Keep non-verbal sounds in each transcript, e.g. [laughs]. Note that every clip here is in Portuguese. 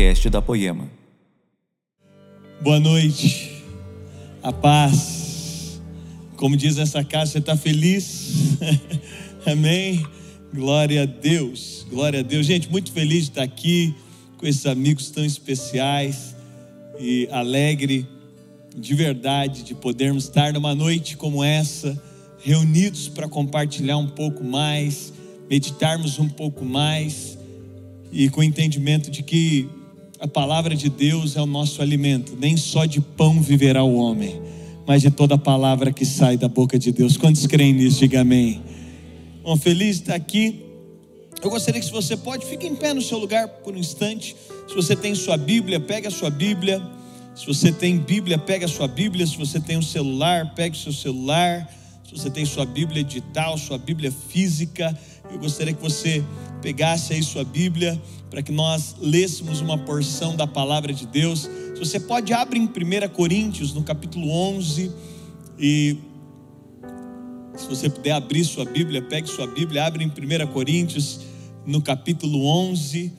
podcast da Poema. Boa noite, a paz. Como diz essa casa, você está feliz? [laughs] Amém? Glória a Deus, glória a Deus. Gente, muito feliz de estar aqui com esses amigos tão especiais e alegre de verdade de podermos estar numa noite como essa, reunidos para compartilhar um pouco mais, meditarmos um pouco mais e com o entendimento de que a palavra de Deus é o nosso alimento, nem só de pão viverá o homem, mas de toda palavra que sai da boca de Deus. Quantos creem nisso? Diga amém. Bom, feliz estar aqui. Eu gostaria que se você pode, fique em pé no seu lugar por um instante. Se você tem sua Bíblia, pegue a sua Bíblia. Se você tem Bíblia, pegue a sua Bíblia. Se você tem um celular, pegue o seu celular. Se você tem sua Bíblia digital, sua Bíblia física, eu gostaria que você pegasse aí sua Bíblia para que nós lêssemos uma porção da palavra de Deus. Se você pode, abre em 1 Coríntios, no capítulo 11, e se você puder abrir sua Bíblia, pegue sua Bíblia, abre em 1 Coríntios, no capítulo 11.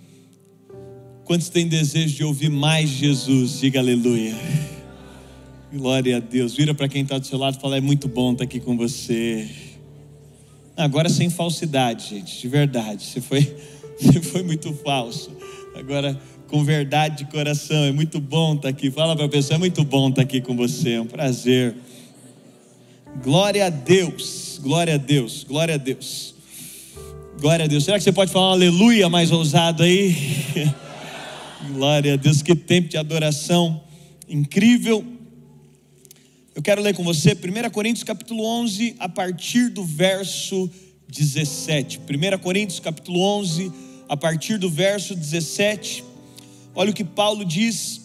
Quantos têm desejo de ouvir mais Jesus? Diga aleluia. Glória a Deus. Vira para quem está do seu lado e fala: é muito bom estar aqui com você. Agora sem falsidade, gente, de verdade. Você foi, você [laughs] foi muito falso. Agora com verdade de coração. É muito bom estar aqui. Fala para a pessoa: é muito bom estar aqui com você. É um prazer. Glória a Deus. Glória a Deus. Glória a Deus. Glória a Deus. Será que você pode falar um aleluia mais ousado aí? [laughs] Glória a Deus. Que tempo de adoração incrível. Eu quero ler com você 1 Coríntios capítulo 11, a partir do verso 17. 1 Coríntios capítulo 11, a partir do verso 17. Olha o que Paulo diz: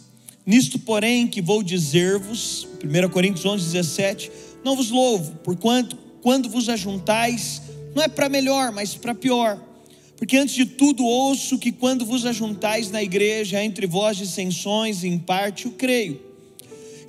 Nisto, porém, que vou dizer-vos, 1 Coríntios 11, 17: Não vos louvo, porquanto, quando vos ajuntais, não é para melhor, mas para pior. Porque antes de tudo ouço que quando vos ajuntais na igreja, entre vós dissensões, em parte o creio.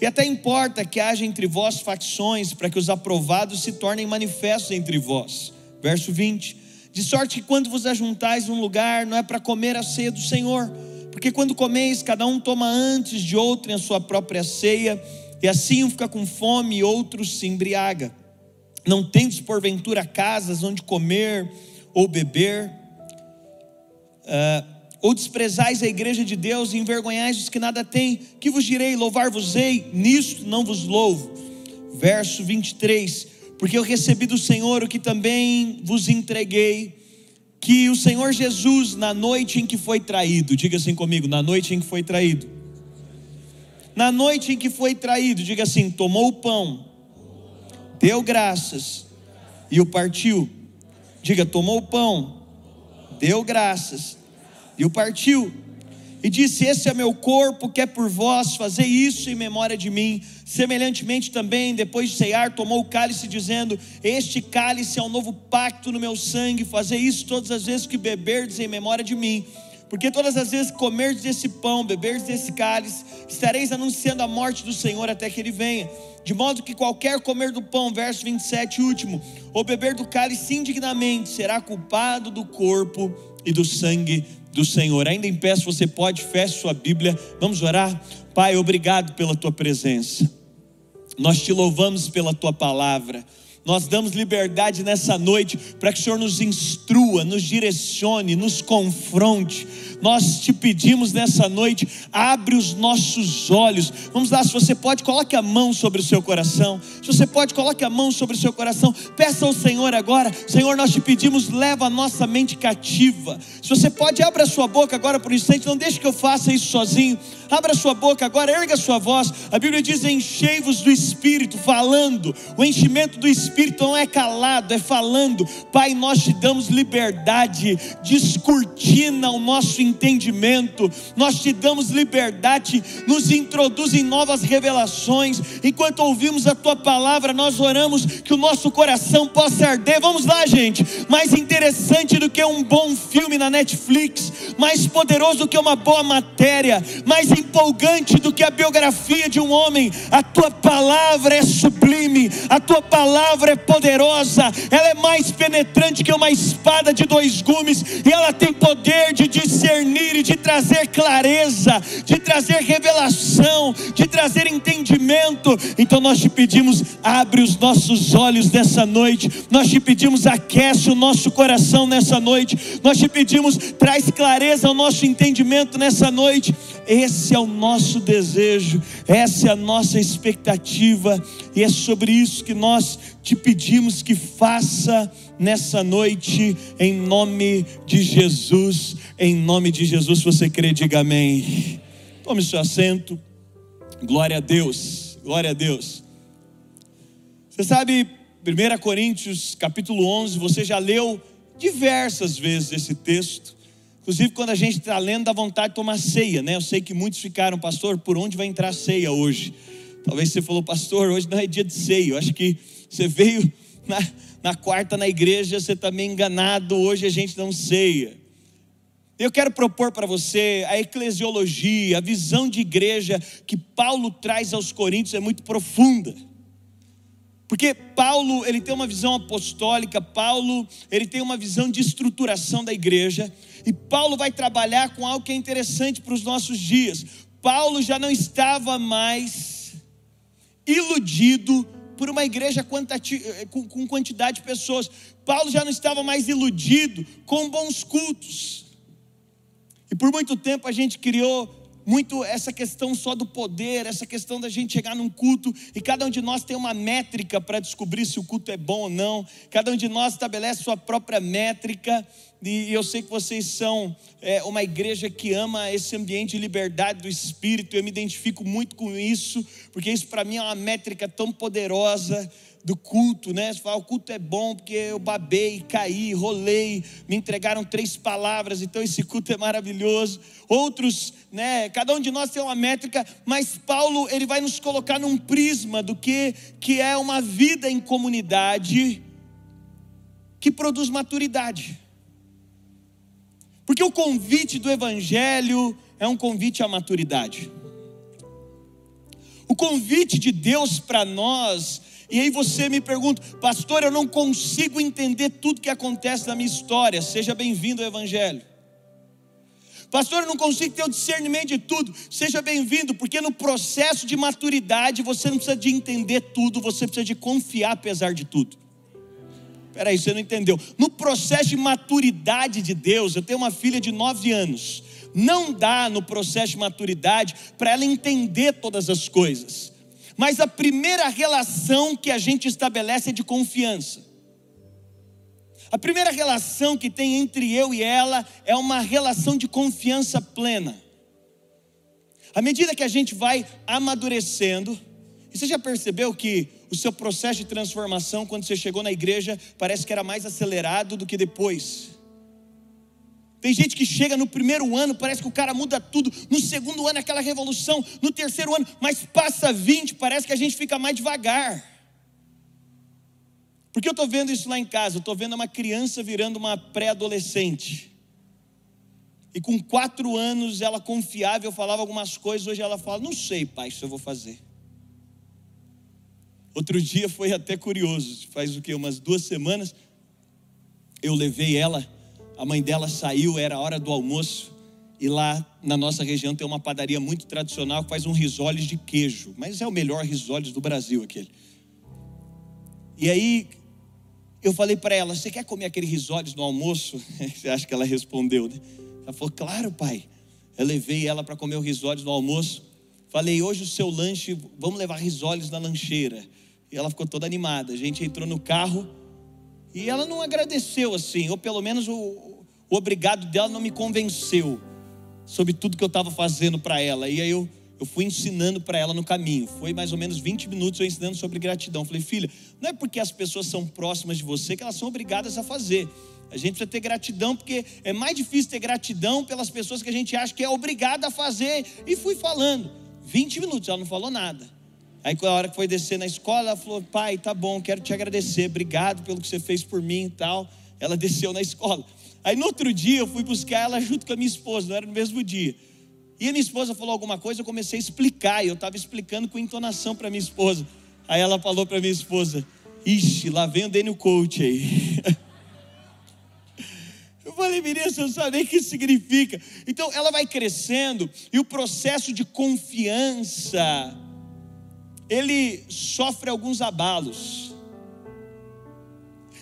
E até importa que haja entre vós facções, para que os aprovados se tornem manifestos entre vós. Verso 20: De sorte que quando vos ajuntais num lugar, não é para comer a ceia do Senhor, porque quando comeis, cada um toma antes de outro a sua própria ceia, e assim um fica com fome e outro se embriaga. Não tendes porventura casas onde comer ou beber, uh, ou desprezais a igreja de Deus e envergonhais os que nada têm, que vos direi, louvar-vos-ei, nisto não vos louvo. Verso 23: Porque eu recebi do Senhor o que também vos entreguei, que o Senhor Jesus, na noite em que foi traído, diga assim comigo, na noite em que foi traído, na noite em que foi traído, diga assim: tomou o pão, deu graças e o partiu. Diga, tomou o pão, deu graças e o partiu. E disse: Esse é meu corpo, que é por vós, fazer isso em memória de mim. Semelhantemente também, depois de cear, tomou o cálice, dizendo: Este cálice é um novo pacto no meu sangue, fazer isso todas as vezes que beberdes em memória de mim. Porque todas as vezes que comerdes desse pão, beberdes desse cálice, estareis anunciando a morte do Senhor até que ele venha. De modo que qualquer comer do pão, verso 27, último, ou beber do cálice indignamente, será culpado do corpo e do sangue do Senhor. Ainda em pé, se você pode, feche sua Bíblia. Vamos orar. Pai, obrigado pela tua presença. Nós te louvamos pela tua palavra. Nós damos liberdade nessa noite para que o Senhor nos instrua, nos direcione, nos confronte. Nós te pedimos nessa noite, abre os nossos olhos. Vamos lá, se você pode, coloque a mão sobre o seu coração. Se você pode, coloque a mão sobre o seu coração. Peça ao Senhor agora, Senhor, nós te pedimos, leva a nossa mente cativa. Se você pode, abra a sua boca agora por um instante, não deixe que eu faça isso sozinho. Abra sua boca agora, erga a sua voz. A Bíblia diz: enchei-vos do Espírito, falando. O enchimento do Espírito não é calado, é falando. Pai, nós te damos liberdade, descortina o nosso entendimento. Nós te damos liberdade, nos introduz em novas revelações. Enquanto ouvimos a tua palavra, nós oramos que o nosso coração possa arder. Vamos lá, gente. Mais interessante do que um bom filme na Netflix, mais poderoso do que uma boa matéria, mais empolgante do que a biografia de um homem. A tua palavra é sublime, a tua palavra é poderosa, ela é mais penetrante que uma espada de dois gumes, e ela tem poder de discernir e de trazer clareza, de trazer revelação, de trazer entendimento. Então nós te pedimos, abre os nossos olhos nessa noite, nós te pedimos, aquece o nosso coração nessa noite, nós te pedimos, traz clareza ao nosso entendimento nessa noite. Esse é o nosso desejo, essa é a nossa expectativa, e é sobre isso que nós te pedimos que faça nessa noite, em nome de Jesus, em nome de Jesus. Se você crê, diga amém. Tome seu assento, glória a Deus, glória a Deus. Você sabe, 1 Coríntios capítulo 11, você já leu diversas vezes esse texto. Inclusive, quando a gente está lendo, dá vontade de tomar ceia, né? Eu sei que muitos ficaram, pastor, por onde vai entrar ceia hoje? Talvez você falou, pastor, hoje não é dia de ceia. Eu acho que você veio [laughs] na, na quarta na igreja, você está meio enganado. Hoje a gente não ceia. Eu quero propor para você a eclesiologia, a visão de igreja que Paulo traz aos Coríntios é muito profunda. Porque Paulo, ele tem uma visão apostólica, Paulo, ele tem uma visão de estruturação da igreja, e Paulo vai trabalhar com algo que é interessante para os nossos dias. Paulo já não estava mais iludido por uma igreja eh, com quantidade de pessoas. Paulo já não estava mais iludido com bons cultos. E por muito tempo a gente criou muito essa questão só do poder, essa questão da gente chegar num culto e cada um de nós tem uma métrica para descobrir se o culto é bom ou não. Cada um de nós estabelece sua própria métrica e eu sei que vocês são é, uma igreja que ama esse ambiente de liberdade do espírito. Eu me identifico muito com isso, porque isso para mim é uma métrica tão poderosa do culto, né? Você fala, o culto é bom porque eu babei, caí, rolei, me entregaram três palavras, então esse culto é maravilhoso. Outros, né? Cada um de nós tem uma métrica, mas Paulo ele vai nos colocar num prisma do que que é uma vida em comunidade que produz maturidade. Porque o convite do evangelho é um convite à maturidade. O convite de Deus para nós e aí você me pergunta, pastor, eu não consigo entender tudo que acontece na minha história. Seja bem-vindo ao Evangelho. Pastor, eu não consigo ter o discernimento de tudo. Seja bem-vindo, porque no processo de maturidade você não precisa de entender tudo, você precisa de confiar apesar de tudo. Peraí, você não entendeu. No processo de maturidade de Deus, eu tenho uma filha de nove anos. Não dá no processo de maturidade para ela entender todas as coisas. Mas a primeira relação que a gente estabelece é de confiança. A primeira relação que tem entre eu e ela é uma relação de confiança plena. À medida que a gente vai amadurecendo, e você já percebeu que o seu processo de transformação, quando você chegou na igreja, parece que era mais acelerado do que depois? Tem gente que chega no primeiro ano, parece que o cara muda tudo. No segundo ano, aquela revolução. No terceiro ano, mas passa 20, parece que a gente fica mais devagar. Porque eu estou vendo isso lá em casa. Eu estou vendo uma criança virando uma pré-adolescente. E com quatro anos ela confiava, eu falava algumas coisas. Hoje ela fala: Não sei, pai, se eu vou fazer. Outro dia foi até curioso. Faz o que? Umas duas semanas. Eu levei ela a mãe dela saiu, era hora do almoço, e lá na nossa região tem uma padaria muito tradicional que faz um risoles de queijo, mas é o melhor risoles do Brasil aquele. E aí eu falei para ela: Você quer comer aquele risoles no almoço? [laughs] Você acha que ela respondeu, né? Ela falou: Claro, pai. Eu levei ela para comer o risoles no almoço. Falei: Hoje o seu lanche, vamos levar risoles na lancheira. E ela ficou toda animada. A gente entrou no carro e ela não agradeceu assim, ou pelo menos o, o obrigado dela não me convenceu sobre tudo que eu estava fazendo para ela. E aí eu, eu fui ensinando para ela no caminho. Foi mais ou menos 20 minutos eu ensinando sobre gratidão. Falei, filha, não é porque as pessoas são próximas de você que elas são obrigadas a fazer. A gente precisa ter gratidão, porque é mais difícil ter gratidão pelas pessoas que a gente acha que é obrigada a fazer. E fui falando. 20 minutos, ela não falou nada. Aí, a hora que foi descer na escola, ela falou: Pai, tá bom, quero te agradecer, obrigado pelo que você fez por mim e tal. Ela desceu na escola. Aí no outro dia eu fui buscar ela junto com a minha esposa, não era no mesmo dia. E a minha esposa falou alguma coisa, eu comecei a explicar, e eu estava explicando com entonação para minha esposa. Aí ela falou para minha esposa: Ixi, lá vem o Daniel Coach aí. [laughs] Eu falei, menina, você não sabe nem o que significa. Então ela vai crescendo e o processo de confiança, ele sofre alguns abalos.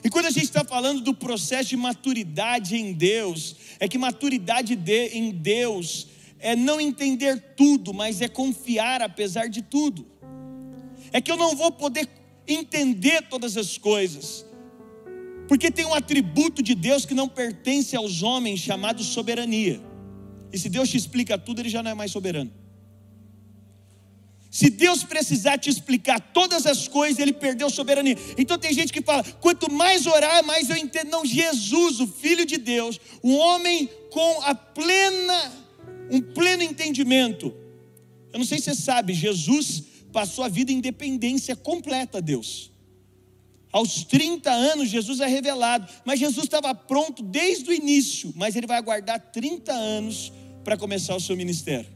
E quando a gente está falando do processo de maturidade em Deus, é que maturidade de, em Deus é não entender tudo, mas é confiar apesar de tudo. É que eu não vou poder entender todas as coisas, porque tem um atributo de Deus que não pertence aos homens, chamado soberania. E se Deus te explica tudo, ele já não é mais soberano. Se Deus precisar te explicar todas as coisas, ele perdeu soberania. Então tem gente que fala: quanto mais orar, mais eu entendo. Não, Jesus, o Filho de Deus, o homem com a plena, um pleno entendimento. Eu não sei se você sabe, Jesus passou a vida em dependência completa a Deus. Aos 30 anos, Jesus é revelado, mas Jesus estava pronto desde o início, mas ele vai aguardar 30 anos para começar o seu ministério.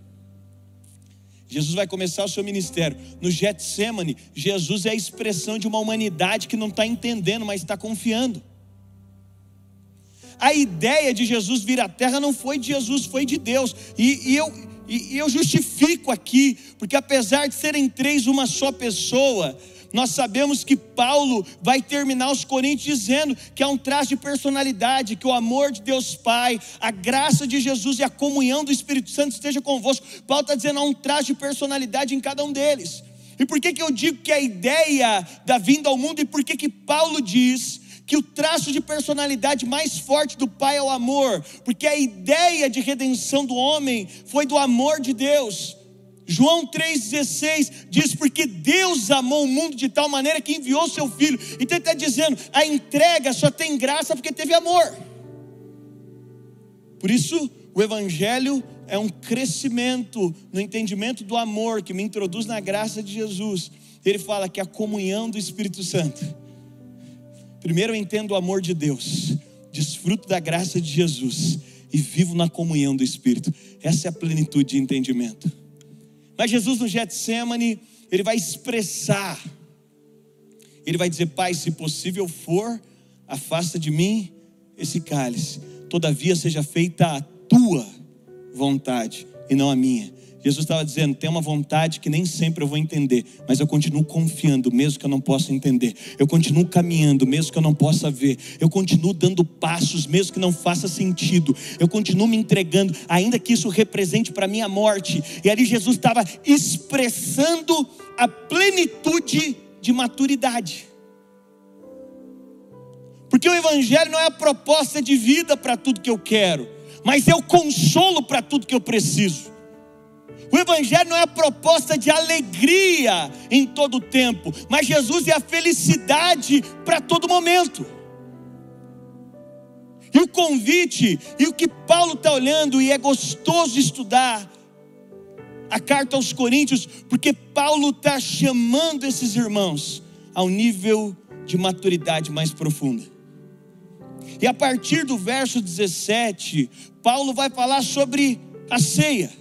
Jesus vai começar o seu ministério. No Getsemane, Jesus é a expressão de uma humanidade que não está entendendo, mas está confiando. A ideia de Jesus vir à terra não foi de Jesus, foi de Deus. E, e eu, e, e eu justifico aqui, porque apesar de serem três uma só pessoa, nós sabemos que Paulo vai terminar os Coríntios dizendo que há um traço de personalidade, que o amor de Deus Pai, a graça de Jesus e a comunhão do Espírito Santo esteja convosco. Paulo está dizendo há um traço de personalidade em cada um deles. E por que, que eu digo que a ideia da vinda ao mundo, e por que, que Paulo diz que o traço de personalidade mais forte do Pai é o amor, porque a ideia de redenção do homem foi do amor de Deus. João 3,16 diz: Porque Deus amou o mundo de tal maneira que enviou seu filho. Então ele está dizendo: a entrega só tem graça porque teve amor. Por isso, o Evangelho é um crescimento no entendimento do amor que me introduz na graça de Jesus. Ele fala que a comunhão do Espírito Santo. Primeiro eu entendo o amor de Deus, desfruto da graça de Jesus e vivo na comunhão do Espírito. Essa é a plenitude de entendimento. Mas Jesus no Getsemane, ele vai expressar, ele vai dizer: Pai, se possível for, afasta de mim esse cálice, todavia seja feita a tua vontade e não a minha. Jesus estava dizendo: tem uma vontade que nem sempre eu vou entender, mas eu continuo confiando, mesmo que eu não possa entender. Eu continuo caminhando, mesmo que eu não possa ver. Eu continuo dando passos, mesmo que não faça sentido. Eu continuo me entregando, ainda que isso represente para mim a morte. E ali Jesus estava expressando a plenitude de maturidade. Porque o Evangelho não é a proposta de vida para tudo que eu quero, mas é o consolo para tudo que eu preciso. O Evangelho não é a proposta de alegria em todo o tempo, mas Jesus é a felicidade para todo momento. E o convite, e o que Paulo está olhando, e é gostoso estudar a carta aos Coríntios, porque Paulo está chamando esses irmãos ao nível de maturidade mais profunda. E a partir do verso 17, Paulo vai falar sobre a ceia.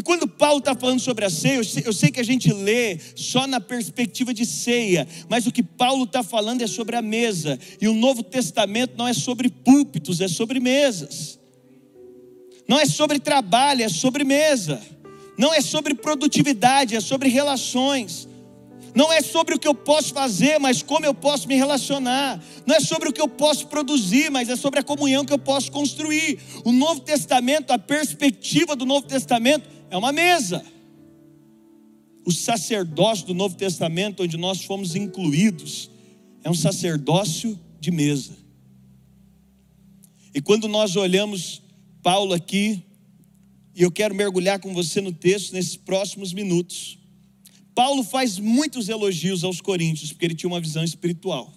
E quando Paulo está falando sobre a ceia, eu sei, que a gente lê só na perspectiva de ceia, mas o que Paulo está falando é sobre a mesa, e o Novo Testamento não é sobre púlpitos, é sobre mesas, não é sobre trabalho, é sobre mesa, não é sobre produtividade, é sobre relações. Não é sobre o que eu posso fazer, mas como eu posso me relacionar. Não é sobre o que eu posso produzir, mas é sobre a comunhão que eu posso construir. O Novo Testamento, a perspectiva do Novo Testamento é uma mesa. O sacerdócio do Novo Testamento, onde nós fomos incluídos, é um sacerdócio de mesa. E quando nós olhamos Paulo aqui, e eu quero mergulhar com você no texto nesses próximos minutos. Paulo faz muitos elogios aos coríntios, porque ele tinha uma visão espiritual.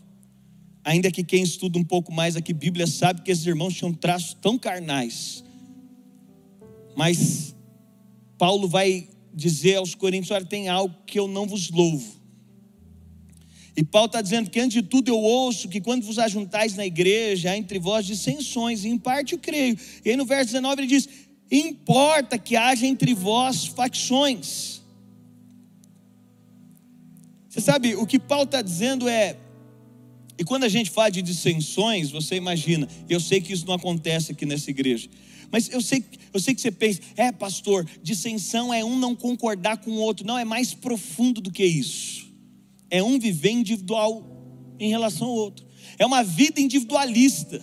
Ainda que quem estuda um pouco mais aqui Bíblia sabe que esses irmãos tinham traços tão carnais. Mas Paulo vai dizer aos Coríntios: olha, tem algo que eu não vos louvo. E Paulo está dizendo que antes de tudo eu ouço que quando vos ajuntais na igreja, há entre vós dissensões, e em parte eu creio. E aí no verso 19 ele diz: Importa que haja entre vós facções. Você sabe, o que Paulo está dizendo é, e quando a gente fala de dissensões, você imagina, eu sei que isso não acontece aqui nessa igreja, mas eu sei, eu sei que você pensa, é pastor, dissensão é um não concordar com o outro. Não, é mais profundo do que isso. É um viver individual em relação ao outro. É uma vida individualista.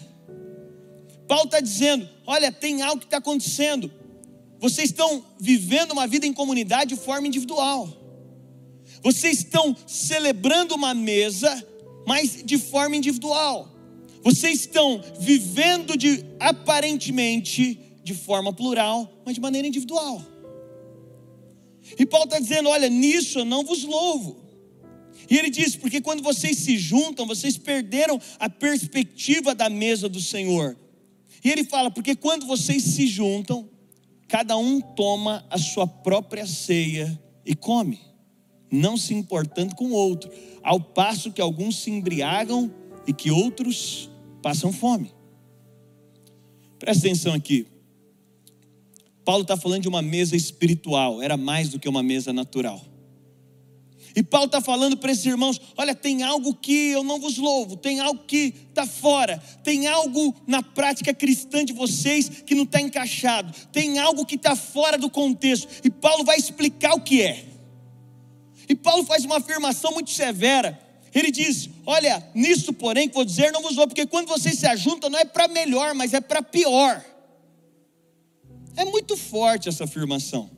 Paulo está dizendo: olha, tem algo que está acontecendo. Vocês estão vivendo uma vida em comunidade de forma individual. Vocês estão celebrando uma mesa, mas de forma individual. Vocês estão vivendo de aparentemente de forma plural, mas de maneira individual. E Paulo está dizendo: olha, nisso eu não vos louvo. E ele diz: porque quando vocês se juntam, vocês perderam a perspectiva da mesa do Senhor. E ele fala: porque quando vocês se juntam, cada um toma a sua própria ceia e come, não se importando com o outro, ao passo que alguns se embriagam e que outros passam fome. Presta atenção aqui. Paulo está falando de uma mesa espiritual, era mais do que uma mesa natural. E Paulo está falando para esses irmãos: olha, tem algo que eu não vos louvo, tem algo que está fora, tem algo na prática cristã de vocês que não está encaixado, tem algo que está fora do contexto. E Paulo vai explicar o que é. E Paulo faz uma afirmação muito severa. Ele diz: Olha, nisso, porém, que vou dizer, não vos louvo, porque quando vocês se ajuntam, não é para melhor, mas é para pior. É muito forte essa afirmação.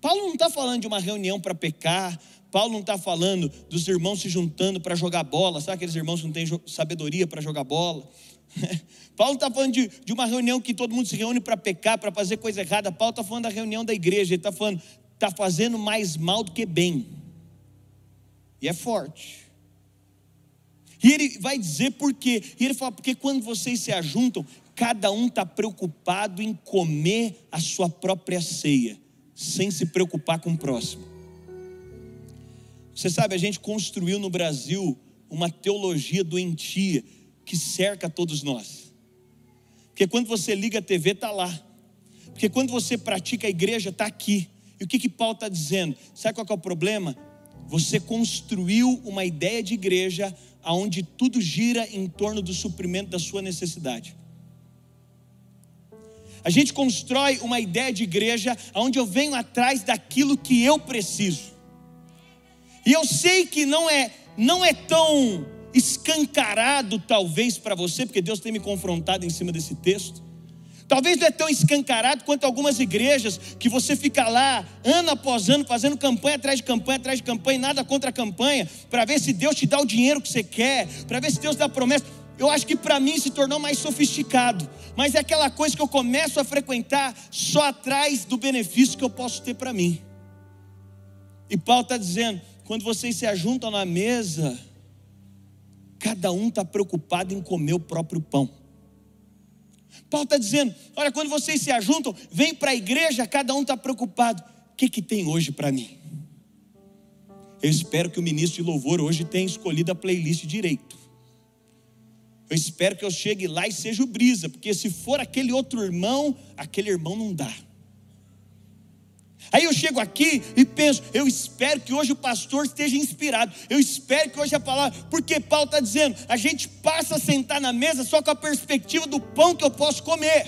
Paulo não está falando de uma reunião para pecar, Paulo não está falando dos irmãos se juntando para jogar bola, sabe aqueles irmãos que não têm sabedoria para jogar bola? [laughs] Paulo está falando de, de, uma reunião que todo mundo se reúne para pecar, para fazer coisa errada. Paulo está falando da reunião da igreja, ele está falando, está fazendo mais mal do que bem. E é forte. E ele vai dizer por quê. E ele fala, porque quando vocês se ajuntam, cada um está preocupado em comer a sua própria ceia, sem se preocupar com o próximo. Você sabe, a gente construiu no Brasil uma teologia doentia que cerca todos nós. Porque quando você liga a TV, está lá. Porque quando você pratica a igreja, está aqui. E o que, que Paulo está dizendo? Sabe qual é o problema? Você construiu uma ideia de igreja onde tudo gira em torno do suprimento da sua necessidade. A gente constrói uma ideia de igreja onde eu venho atrás daquilo que eu preciso. E eu sei que não é, não é tão escancarado, talvez, para você, porque Deus tem me confrontado em cima desse texto. Talvez não é tão escancarado quanto algumas igrejas que você fica lá ano após ano fazendo campanha atrás de campanha atrás de campanha, nada contra a campanha, para ver se Deus te dá o dinheiro que você quer, para ver se Deus dá promessa. Eu acho que para mim se tornou mais sofisticado, mas é aquela coisa que eu começo a frequentar só atrás do benefício que eu posso ter para mim. E Paulo está dizendo: quando vocês se ajuntam na mesa, cada um está preocupado em comer o próprio pão. Paulo está dizendo: olha, quando vocês se ajuntam, vem para a igreja, cada um está preocupado. O que, que tem hoje para mim? Eu espero que o ministro de louvor hoje tenha escolhido a playlist direito. Eu espero que eu chegue lá e seja o brisa, porque se for aquele outro irmão, aquele irmão não dá. Aí eu chego aqui e penso, eu espero que hoje o pastor esteja inspirado, eu espero que hoje a palavra, porque Paulo está dizendo, a gente passa a sentar na mesa só com a perspectiva do pão que eu posso comer,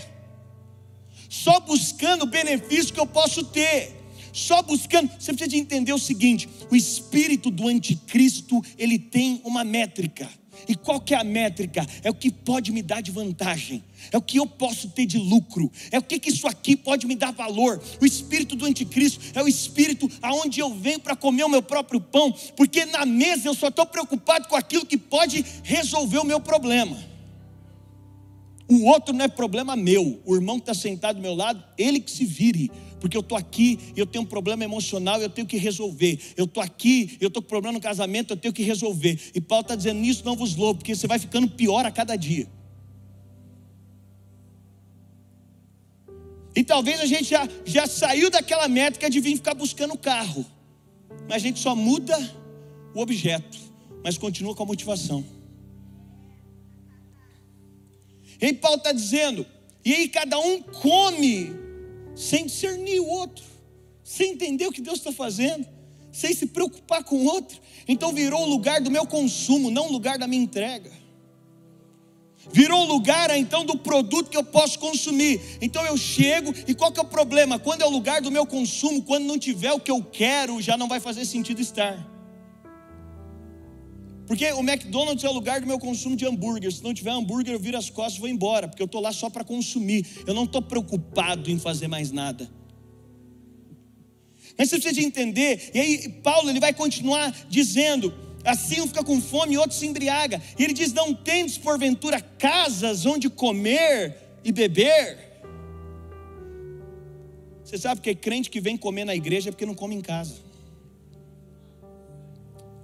só buscando o benefício que eu posso ter, só buscando, você precisa de entender o seguinte: o espírito do anticristo, ele tem uma métrica. E qual que é a métrica? É o que pode me dar de vantagem, é o que eu posso ter de lucro, é o que, que isso aqui pode me dar valor. O espírito do anticristo é o espírito aonde eu venho para comer o meu próprio pão, porque na mesa eu só estou preocupado com aquilo que pode resolver o meu problema. O outro não é problema meu, o irmão que está sentado do meu lado, ele que se vire porque eu estou aqui, eu tenho um problema emocional, eu tenho que resolver. Eu estou aqui, eu estou com problema no casamento, eu tenho que resolver. E Paulo está dizendo: nisso não vos louvo, porque você vai ficando pior a cada dia. E talvez a gente já, já saiu daquela métrica de vir ficar buscando carro, mas a gente só muda o objeto. mas continua com a motivação. E aí Paulo está dizendo, e aí cada um come sem discernir o outro, sem entender o que Deus está fazendo, sem se preocupar com o outro. Então virou o lugar do meu consumo, não o lugar da minha entrega. Virou o lugar então do produto que eu posso consumir. Então eu chego e qual que é o problema? Quando é o lugar do meu consumo, quando não tiver o que eu quero, já não vai fazer sentido estar. Porque o McDonald's é o lugar do meu consumo de hambúrguer. Se não tiver hambúrguer, eu viro as costas e vou embora, porque eu estou lá só para consumir. Eu não estou preocupado em fazer mais nada. Mas você precisa entender, e aí Paulo ele vai continuar dizendo: assim um fica com fome e outro se embriaga. E ele diz: Não tendes porventura casas onde comer e beber? Você sabe que crente que vem comer na igreja é porque não come em casa.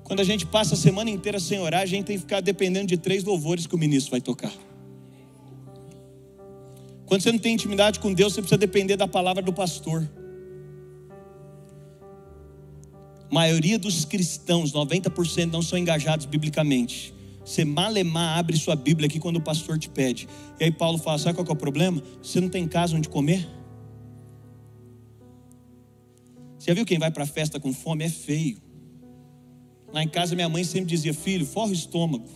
Quando a gente passa a semana inteira sem orar, a gente tem que ficar dependendo de três louvores que o ministro vai tocar. Quando você não tem intimidade com Deus, você precisa depender da palavra do pastor. A maioria dos cristãos, 90%, não são engajados biblicamente. Você malemar abre sua Bíblia aqui quando o pastor te pede. E aí Paulo fala: sabe qual é o problema? Você não tem casa onde comer? Você já viu quem vai para a festa com fome? É feio. Lá em casa minha mãe sempre dizia: Filho, forra o estômago.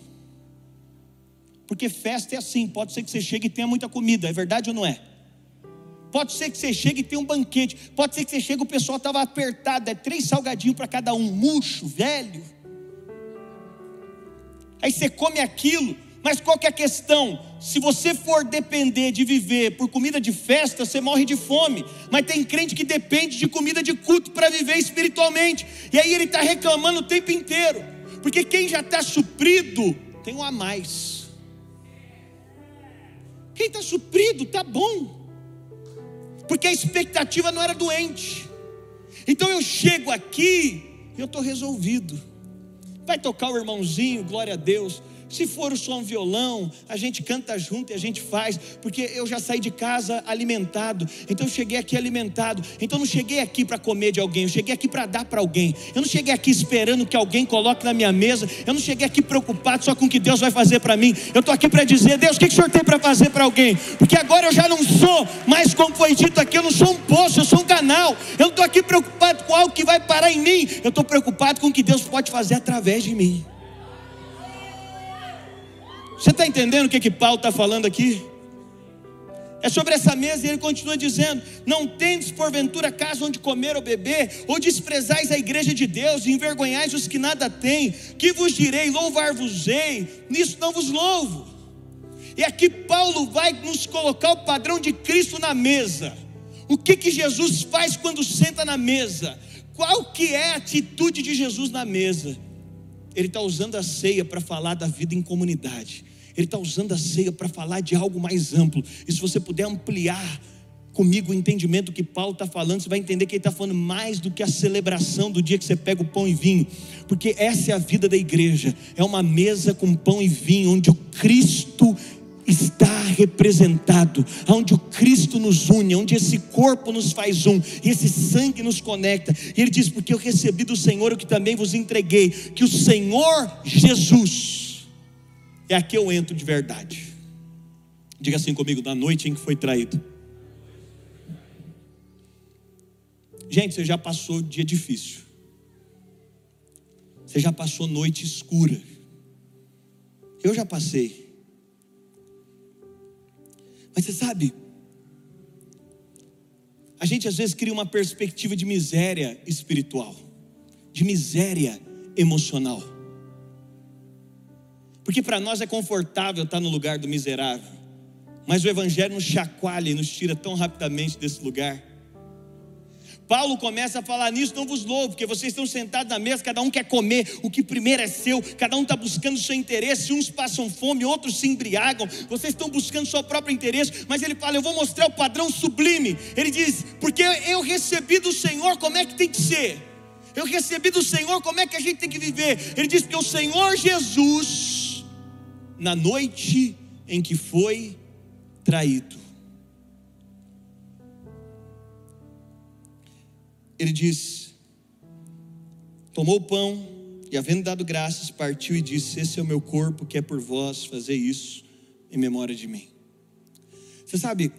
Porque festa é assim, pode ser que você chegue e tenha muita comida, é verdade ou não é? Pode ser que você chegue e tenha um banquete, pode ser que você chegue e o pessoal estava apertado, é três salgadinhos para cada um, murcho, velho. Aí você come aquilo, mas qual que é a questão? Se você for depender de viver por comida de festa, você morre de fome. Mas tem crente que depende de comida de culto para viver espiritualmente. E aí ele está reclamando o tempo inteiro. Porque quem já está suprido tem um a mais. Quem está suprido está bom. Porque a expectativa não era doente. Então eu chego aqui e eu estou resolvido. Vai tocar o irmãozinho, glória a Deus. Se for só um violão, a gente canta junto e a gente faz, porque eu já saí de casa alimentado, então eu cheguei aqui alimentado. Então eu não cheguei aqui para comer de alguém, eu cheguei aqui para dar para alguém. Eu não cheguei aqui esperando que alguém coloque na minha mesa, eu não cheguei aqui preocupado só com o que Deus vai fazer para mim. Eu estou aqui para dizer, Deus, o que, que o Senhor tem para fazer para alguém? Porque agora eu já não sou, mais como foi dito aqui, eu não sou um poço, eu sou um canal. Eu não estou aqui preocupado com algo que vai parar em mim, eu estou preocupado com o que Deus pode fazer através de mim. Você está entendendo o que, que Paulo está falando aqui? É sobre essa mesa e ele continua dizendo: Não tendes porventura casa onde comer ou beber, ou desprezais a igreja de Deus, e envergonhais os que nada têm, que vos direi, louvar-vos-ei, nisso não vos louvo. E aqui Paulo vai nos colocar o padrão de Cristo na mesa. O que que Jesus faz quando senta na mesa? Qual que é a atitude de Jesus na mesa? Ele está usando a ceia para falar da vida em comunidade. Ele está usando a ceia para falar de algo mais amplo. E se você puder ampliar comigo o entendimento do que Paulo está falando, você vai entender que ele está falando mais do que a celebração do dia que você pega o pão e vinho, porque essa é a vida da igreja, é uma mesa com pão e vinho, onde o Cristo está representado, onde o Cristo nos une, onde esse corpo nos faz um, e esse sangue nos conecta. E ele diz: Porque eu recebi do Senhor o que também vos entreguei, que o Senhor Jesus é aqui eu entro de verdade. Diga assim comigo, da noite em que foi traído. Gente, você já passou dia difícil. Você já passou noite escura. Eu já passei. Mas você sabe, a gente às vezes cria uma perspectiva de miséria espiritual, de miséria emocional. Porque para nós é confortável estar no lugar do miserável. Mas o Evangelho nos chacoalha e nos tira tão rapidamente desse lugar. Paulo começa a falar nisso, não vos louvo, porque vocês estão sentados na mesa, cada um quer comer, o que primeiro é seu, cada um está buscando o seu interesse, uns passam fome, outros se embriagam, vocês estão buscando o seu próprio interesse, mas ele fala: Eu vou mostrar o padrão sublime. Ele diz: Porque eu recebi do Senhor, como é que tem que ser? Eu recebi do Senhor, como é que a gente tem que viver? Ele diz: Porque o Senhor Jesus na noite em que foi traído. Ele diz: tomou o pão, E havendo dado graças, partiu e disse: Esse é o meu corpo que é por vós, fazer isso em memória de mim. Você sabe,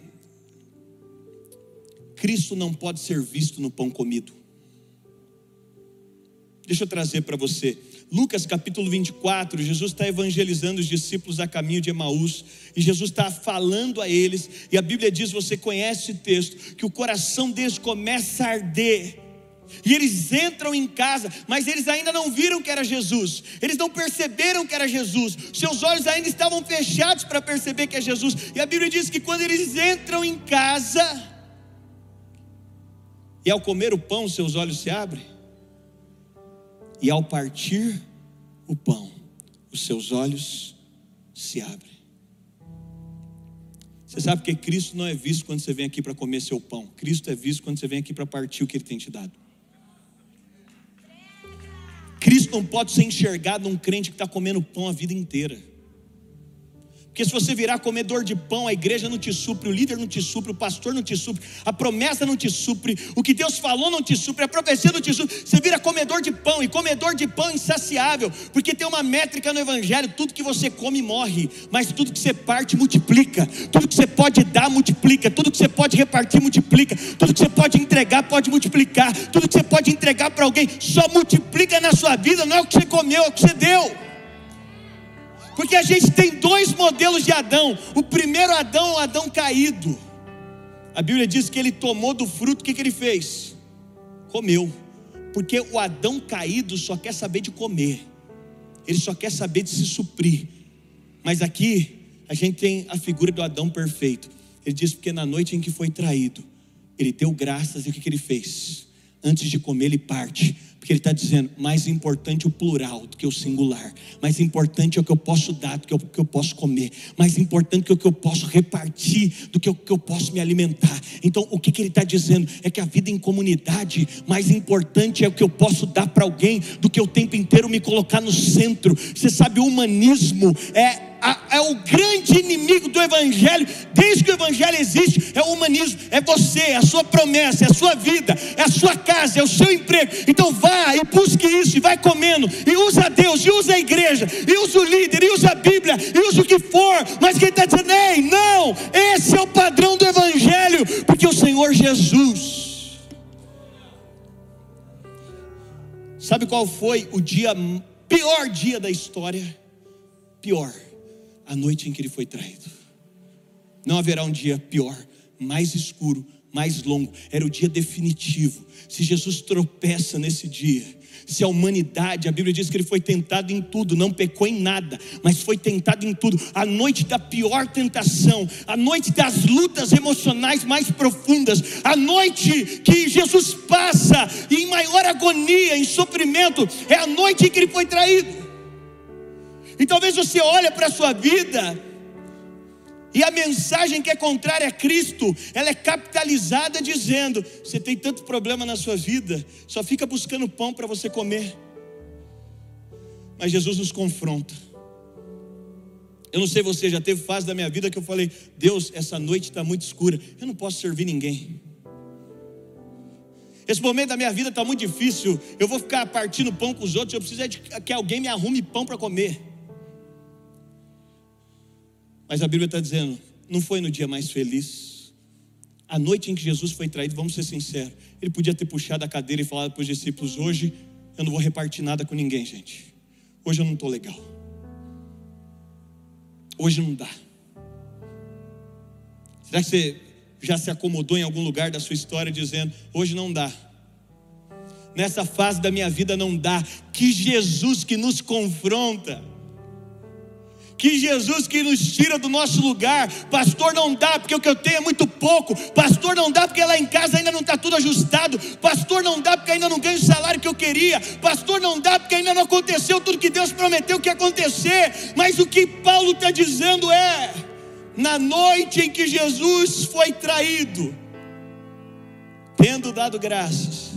Cristo não pode ser visto no pão comido. Deixa eu trazer para você. Lucas capítulo 24, Jesus está evangelizando os discípulos a caminho de Emaús, e Jesus está falando a eles, e a Bíblia diz: você conhece esse texto, que o coração deles começa a arder, e eles entram em casa, mas eles ainda não viram que era Jesus, eles não perceberam que era Jesus, seus olhos ainda estavam fechados para perceber que é Jesus, e a Bíblia diz que quando eles entram em casa, e ao comer o pão, seus olhos se abrem, e ao partir o pão, os seus olhos se abrem. Você sabe que Cristo não é visto quando você vem aqui para comer seu pão, Cristo é visto quando você vem aqui para partir o que Ele tem te dado. Cristo não pode ser enxergado num crente que está comendo pão a vida inteira. Porque se você virar comedor de pão, a igreja não te supre, o líder não te supre, o pastor não te supre, a promessa não te supre, o que Deus falou não te supre, a profecia não te supre. Você vira comedor de pão, e comedor de pão insaciável, porque tem uma métrica no Evangelho: tudo que você come morre, mas tudo que você parte multiplica, tudo que você pode dar multiplica, tudo que você pode repartir multiplica, tudo que você pode entregar pode multiplicar, tudo que você pode entregar para alguém só multiplica na sua vida, não é o que você comeu, é o que você deu. Porque a gente tem dois modelos de Adão. O primeiro Adão é o Adão caído. A Bíblia diz que ele tomou do fruto, o que, que ele fez? Comeu. Porque o Adão caído só quer saber de comer, ele só quer saber de se suprir. Mas aqui a gente tem a figura do Adão perfeito. Ele diz: porque na noite em que foi traído, ele deu graças e o que, que ele fez? Antes de comer, ele parte porque ele está dizendo: mais importante o plural do que o singular, mais importante é o que eu posso dar do que o que eu posso comer, mais importante que o que eu posso repartir do que o que eu posso me alimentar. Então, o que, que ele está dizendo é que a vida em comunidade, mais importante é o que eu posso dar para alguém do que o tempo inteiro me colocar no centro. Você sabe, o humanismo é é o grande inimigo do Evangelho, desde que o Evangelho existe, é o humanismo, é você, é a sua promessa, é a sua vida, é a sua casa, é o seu emprego. Então vá e busque isso, e vai comendo, e usa Deus, e usa a igreja, e usa o líder, e usa a Bíblia, e usa o que for, mas quem está dizendo, ei, não, esse é o padrão do Evangelho, porque o Senhor Jesus. Sabe qual foi o dia, pior dia da história? Pior a noite em que ele foi traído. Não haverá um dia pior, mais escuro, mais longo. Era o dia definitivo. Se Jesus tropeça nesse dia, se a humanidade, a Bíblia diz que ele foi tentado em tudo, não pecou em nada, mas foi tentado em tudo. A noite da pior tentação, a noite das lutas emocionais mais profundas, a noite que Jesus passa em maior agonia, em sofrimento, é a noite em que ele foi traído. E talvez você olhe para a sua vida e a mensagem que é contrária a Cristo, ela é capitalizada dizendo: você tem tanto problema na sua vida, só fica buscando pão para você comer. Mas Jesus nos confronta. Eu não sei você, já teve fase da minha vida que eu falei: Deus, essa noite está muito escura, eu não posso servir ninguém. Esse momento da minha vida está muito difícil, eu vou ficar partindo pão com os outros, eu preciso é de que alguém me arrume pão para comer. Mas a Bíblia está dizendo: não foi no dia mais feliz. A noite em que Jesus foi traído, vamos ser sinceros, ele podia ter puxado a cadeira e falado para os discípulos: hoje eu não vou repartir nada com ninguém, gente. Hoje eu não estou legal. Hoje não dá. Será que você já se acomodou em algum lugar da sua história dizendo: hoje não dá? Nessa fase da minha vida não dá. Que Jesus que nos confronta que Jesus que nos tira do nosso lugar, pastor não dá porque o que eu tenho é muito pouco, pastor não dá porque lá em casa ainda não está tudo ajustado, pastor não dá porque ainda não ganho o salário que eu queria, pastor não dá porque ainda não aconteceu tudo que Deus prometeu que ia acontecer, mas o que Paulo está dizendo é: na noite em que Jesus foi traído, tendo dado graças,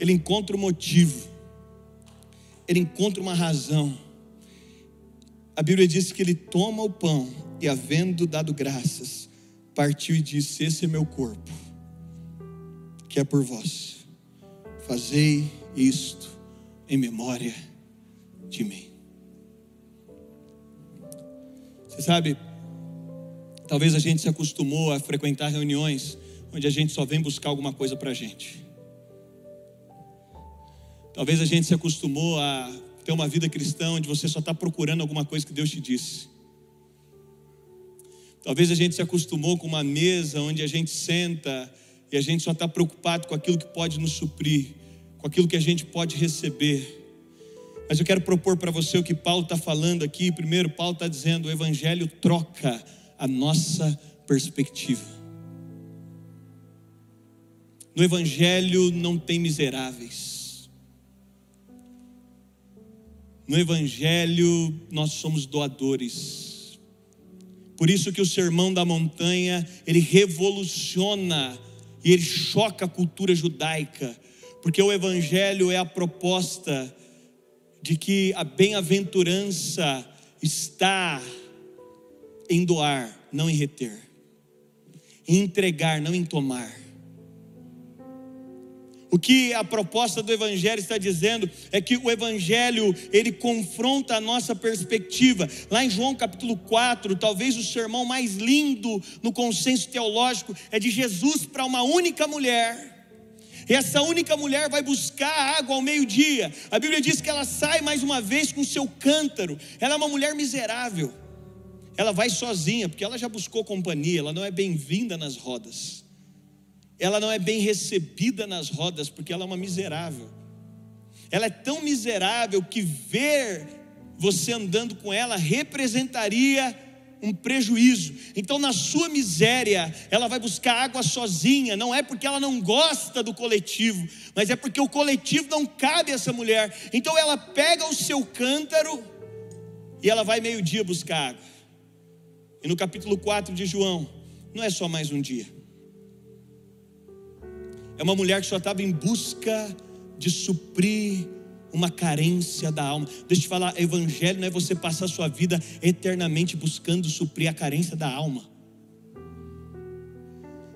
ele encontra o motivo ele encontra uma razão. A Bíblia diz que ele toma o pão e, havendo dado graças, partiu e disse: Esse é meu corpo, que é por vós. fazei isto em memória de mim. Você sabe, talvez a gente se acostumou a frequentar reuniões onde a gente só vem buscar alguma coisa para a gente. Talvez a gente se acostumou a ter uma vida cristã onde você só está procurando alguma coisa que Deus te disse. Talvez a gente se acostumou com uma mesa onde a gente senta e a gente só está preocupado com aquilo que pode nos suprir, com aquilo que a gente pode receber. Mas eu quero propor para você o que Paulo está falando aqui. Primeiro, Paulo está dizendo: o Evangelho troca a nossa perspectiva. No Evangelho não tem miseráveis. No Evangelho nós somos doadores. Por isso que o sermão da montanha, ele revoluciona e ele choca a cultura judaica, porque o evangelho é a proposta de que a bem-aventurança está em doar, não em reter, em entregar, não em tomar. O que a proposta do evangelho está dizendo é que o evangelho, ele confronta a nossa perspectiva. Lá em João capítulo 4, talvez o sermão mais lindo no consenso teológico é de Jesus para uma única mulher e essa única mulher vai buscar água ao meio-dia. A Bíblia diz que ela sai mais uma vez com seu cântaro. Ela é uma mulher miserável. Ela vai sozinha, porque ela já buscou companhia, ela não é bem-vinda nas rodas. Ela não é bem recebida nas rodas, porque ela é uma miserável. Ela é tão miserável que ver você andando com ela representaria um prejuízo. Então, na sua miséria, ela vai buscar água sozinha, não é porque ela não gosta do coletivo, mas é porque o coletivo não cabe a essa mulher. Então, ela pega o seu cântaro e ela vai meio-dia buscar água. E no capítulo 4 de João, não é só mais um dia. É uma mulher que só estava em busca de suprir uma carência da alma. Deixa eu te falar, evangelho não é você passar a sua vida eternamente buscando suprir a carência da alma.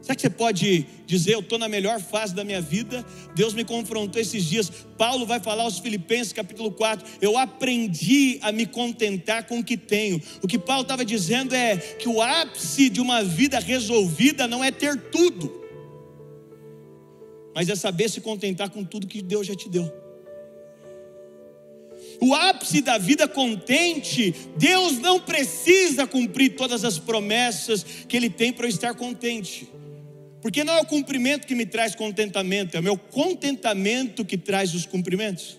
Será que você pode dizer, eu estou na melhor fase da minha vida? Deus me confrontou esses dias. Paulo vai falar aos Filipenses, capítulo 4. Eu aprendi a me contentar com o que tenho. O que Paulo estava dizendo é que o ápice de uma vida resolvida não é ter tudo, mas é saber se contentar com tudo que Deus já te deu o ápice da vida contente, Deus não precisa cumprir todas as promessas que Ele tem para eu estar contente. Porque não é o cumprimento que me traz contentamento, é o meu contentamento que traz os cumprimentos.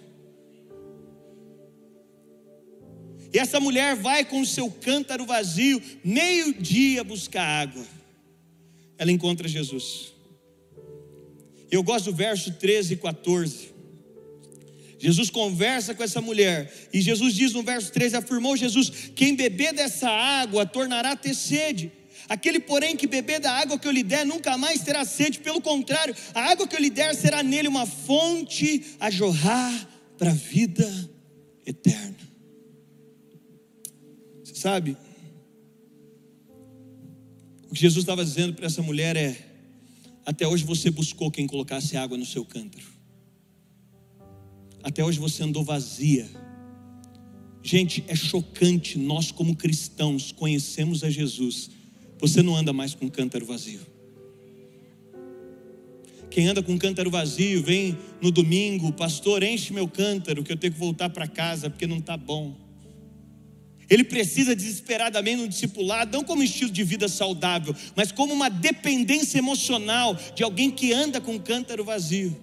E essa mulher vai com o seu cântaro vazio, meio-dia buscar água. Ela encontra Jesus. Eu gosto do verso 13 e 14. Jesus conversa com essa mulher, e Jesus diz no verso 13: afirmou Jesus: Quem beber dessa água tornará a ter sede. Aquele, porém, que beber da água que eu lhe der, nunca mais terá sede, pelo contrário, a água que eu lhe der será nele uma fonte a jorrar para a vida eterna. Você sabe, o que Jesus estava dizendo para essa mulher é: até hoje você buscou quem colocasse água no seu cântaro. Até hoje você andou vazia. Gente, é chocante, nós como cristãos conhecemos a Jesus. Você não anda mais com cântaro vazio. Quem anda com cântaro vazio, vem no domingo, pastor, enche meu cântaro, que eu tenho que voltar para casa porque não está bom. Ele precisa desesperadamente um discipulado, não como estilo de vida saudável, mas como uma dependência emocional de alguém que anda com um cântaro vazio.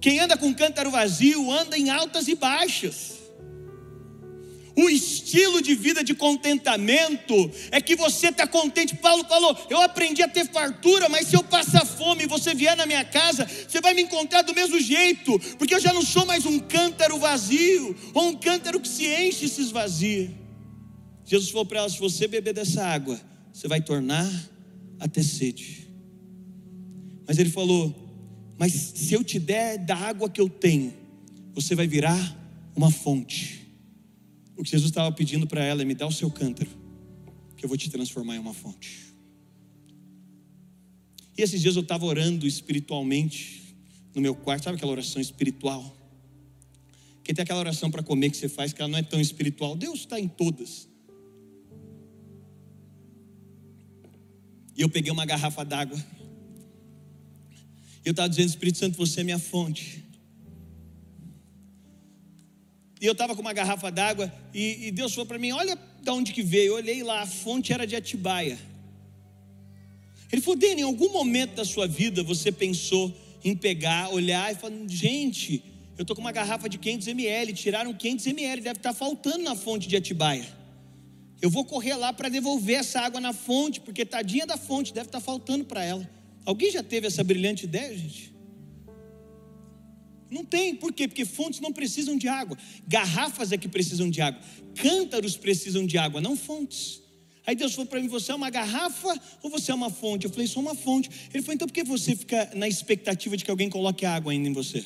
Quem anda com cântaro vazio anda em altas e baixas. O estilo de vida de contentamento é que você está contente. Paulo falou: Eu aprendi a ter fartura, mas se eu passar fome e você vier na minha casa, você vai me encontrar do mesmo jeito, porque eu já não sou mais um cântaro vazio, ou um cântaro que se enche e se esvazia. Jesus falou para ela: Se você beber dessa água, você vai tornar a ter sede. Mas ele falou: mas se eu te der da água que eu tenho, você vai virar uma fonte. O que Jesus estava pedindo para ela é: me dá o seu cântaro, que eu vou te transformar em uma fonte. E esses dias eu estava orando espiritualmente, no meu quarto, sabe aquela oração espiritual? Que tem aquela oração para comer que você faz que ela não é tão espiritual. Deus está em todas. E eu peguei uma garrafa d'água. E eu estava dizendo, Espírito Santo, você é minha fonte. E eu estava com uma garrafa d'água e, e, Deus falou para mim: Olha de onde que veio. Eu olhei lá, a fonte era de Atibaia. Ele falou: Dani, em algum momento da sua vida você pensou em pegar, olhar e falar: Gente, eu estou com uma garrafa de 500 ml, tiraram 500 ml, deve estar tá faltando na fonte de Atibaia. Eu vou correr lá para devolver essa água na fonte, porque tadinha da fonte, deve estar tá faltando para ela. Alguém já teve essa brilhante ideia, gente? Não tem, por quê? Porque fontes não precisam de água, garrafas é que precisam de água, cântaros precisam de água, não fontes. Aí Deus falou para mim: Você é uma garrafa ou você é uma fonte? Eu falei: Sou uma fonte. Ele falou: Então por que você fica na expectativa de que alguém coloque água ainda em você?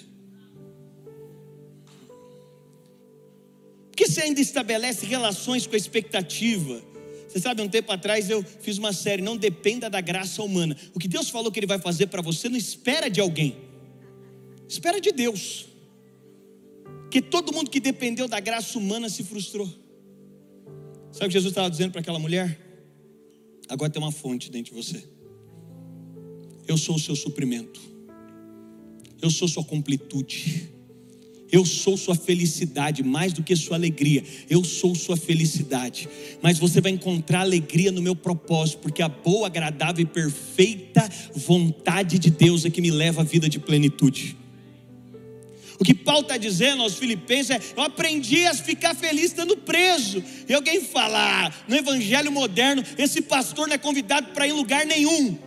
Por que você ainda estabelece relações com a expectativa? Você sabe, um tempo atrás eu fiz uma série, não dependa da graça humana. O que Deus falou que Ele vai fazer para você, não espera de alguém, espera de Deus. Que todo mundo que dependeu da graça humana se frustrou. Sabe o que Jesus estava dizendo para aquela mulher? Agora tem uma fonte dentro de você. Eu sou o seu suprimento. Eu sou sua completude. Eu sou sua felicidade, mais do que sua alegria. Eu sou sua felicidade. Mas você vai encontrar alegria no meu propósito, porque a boa, agradável e perfeita vontade de Deus é que me leva à vida de plenitude. O que Paulo está dizendo aos Filipenses é: eu aprendi a ficar feliz estando preso. E alguém falar, ah, no Evangelho moderno, esse pastor não é convidado para ir em lugar nenhum.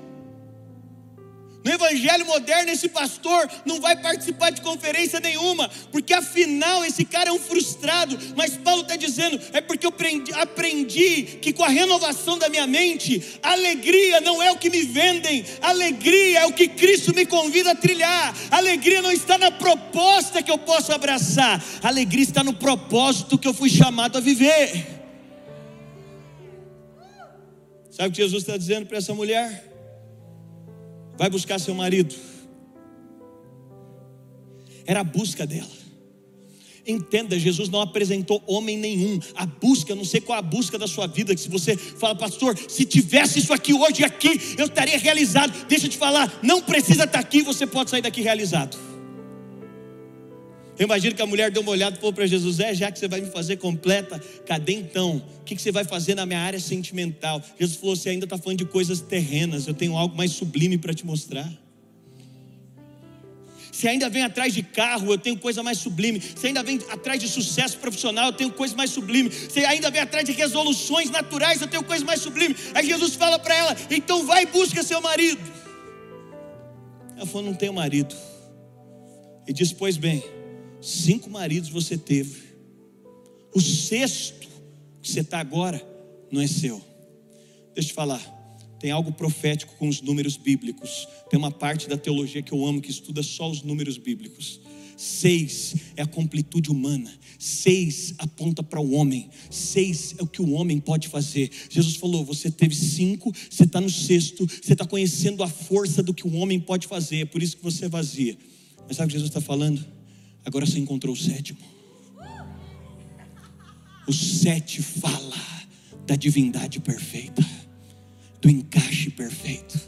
No evangelho moderno, esse pastor não vai participar de conferência nenhuma, porque afinal esse cara é um frustrado. Mas Paulo está dizendo: é porque eu aprendi, aprendi, que com a renovação da minha mente, alegria não é o que me vendem, alegria é o que Cristo me convida a trilhar. Alegria não está na proposta que eu posso abraçar, alegria está no propósito que eu fui chamado a viver. Sabe o que Jesus está dizendo para essa mulher? Vai buscar seu marido. Era a busca dela. Entenda, Jesus não apresentou homem nenhum. A busca, não sei qual a busca da sua vida. Que se você fala, pastor, se tivesse isso aqui hoje aqui, eu estaria realizado. Deixa eu te falar, não precisa estar aqui, você pode sair daqui realizado. Eu imagino que a mulher deu uma olhada e falou para Jesus: É, já que você vai me fazer completa, cadê então? O que, você vai fazer na minha área sentimental? Jesus falou: Você ainda está falando de coisas terrenas, eu tenho algo mais sublime para te mostrar. Você ainda vem atrás de carro, eu tenho coisa mais sublime. Você ainda vem atrás de sucesso profissional, eu tenho coisa mais sublime. Você ainda vem atrás de resoluções naturais, eu tenho coisa mais sublime. Aí Jesus fala para ela: Então vai e busca seu marido. Ela falou: Não tenho marido. E diz: Pois bem Cinco maridos você teve. O sexto que você está agora não é seu. Deixa eu te falar. Tem algo profético com os números bíblicos. Tem uma parte da teologia que eu amo que estuda só os números bíblicos. Seis é a completude humana. Seis aponta para o homem. Seis é o que o homem pode fazer. Jesus falou: você teve cinco, você está no sexto, você está conhecendo a força do que o homem pode fazer. É por isso que você é vazia. Mas sabe o que Jesus está falando? Agora você encontrou o sétimo. O sete fala da divindade perfeita, do encaixe perfeito.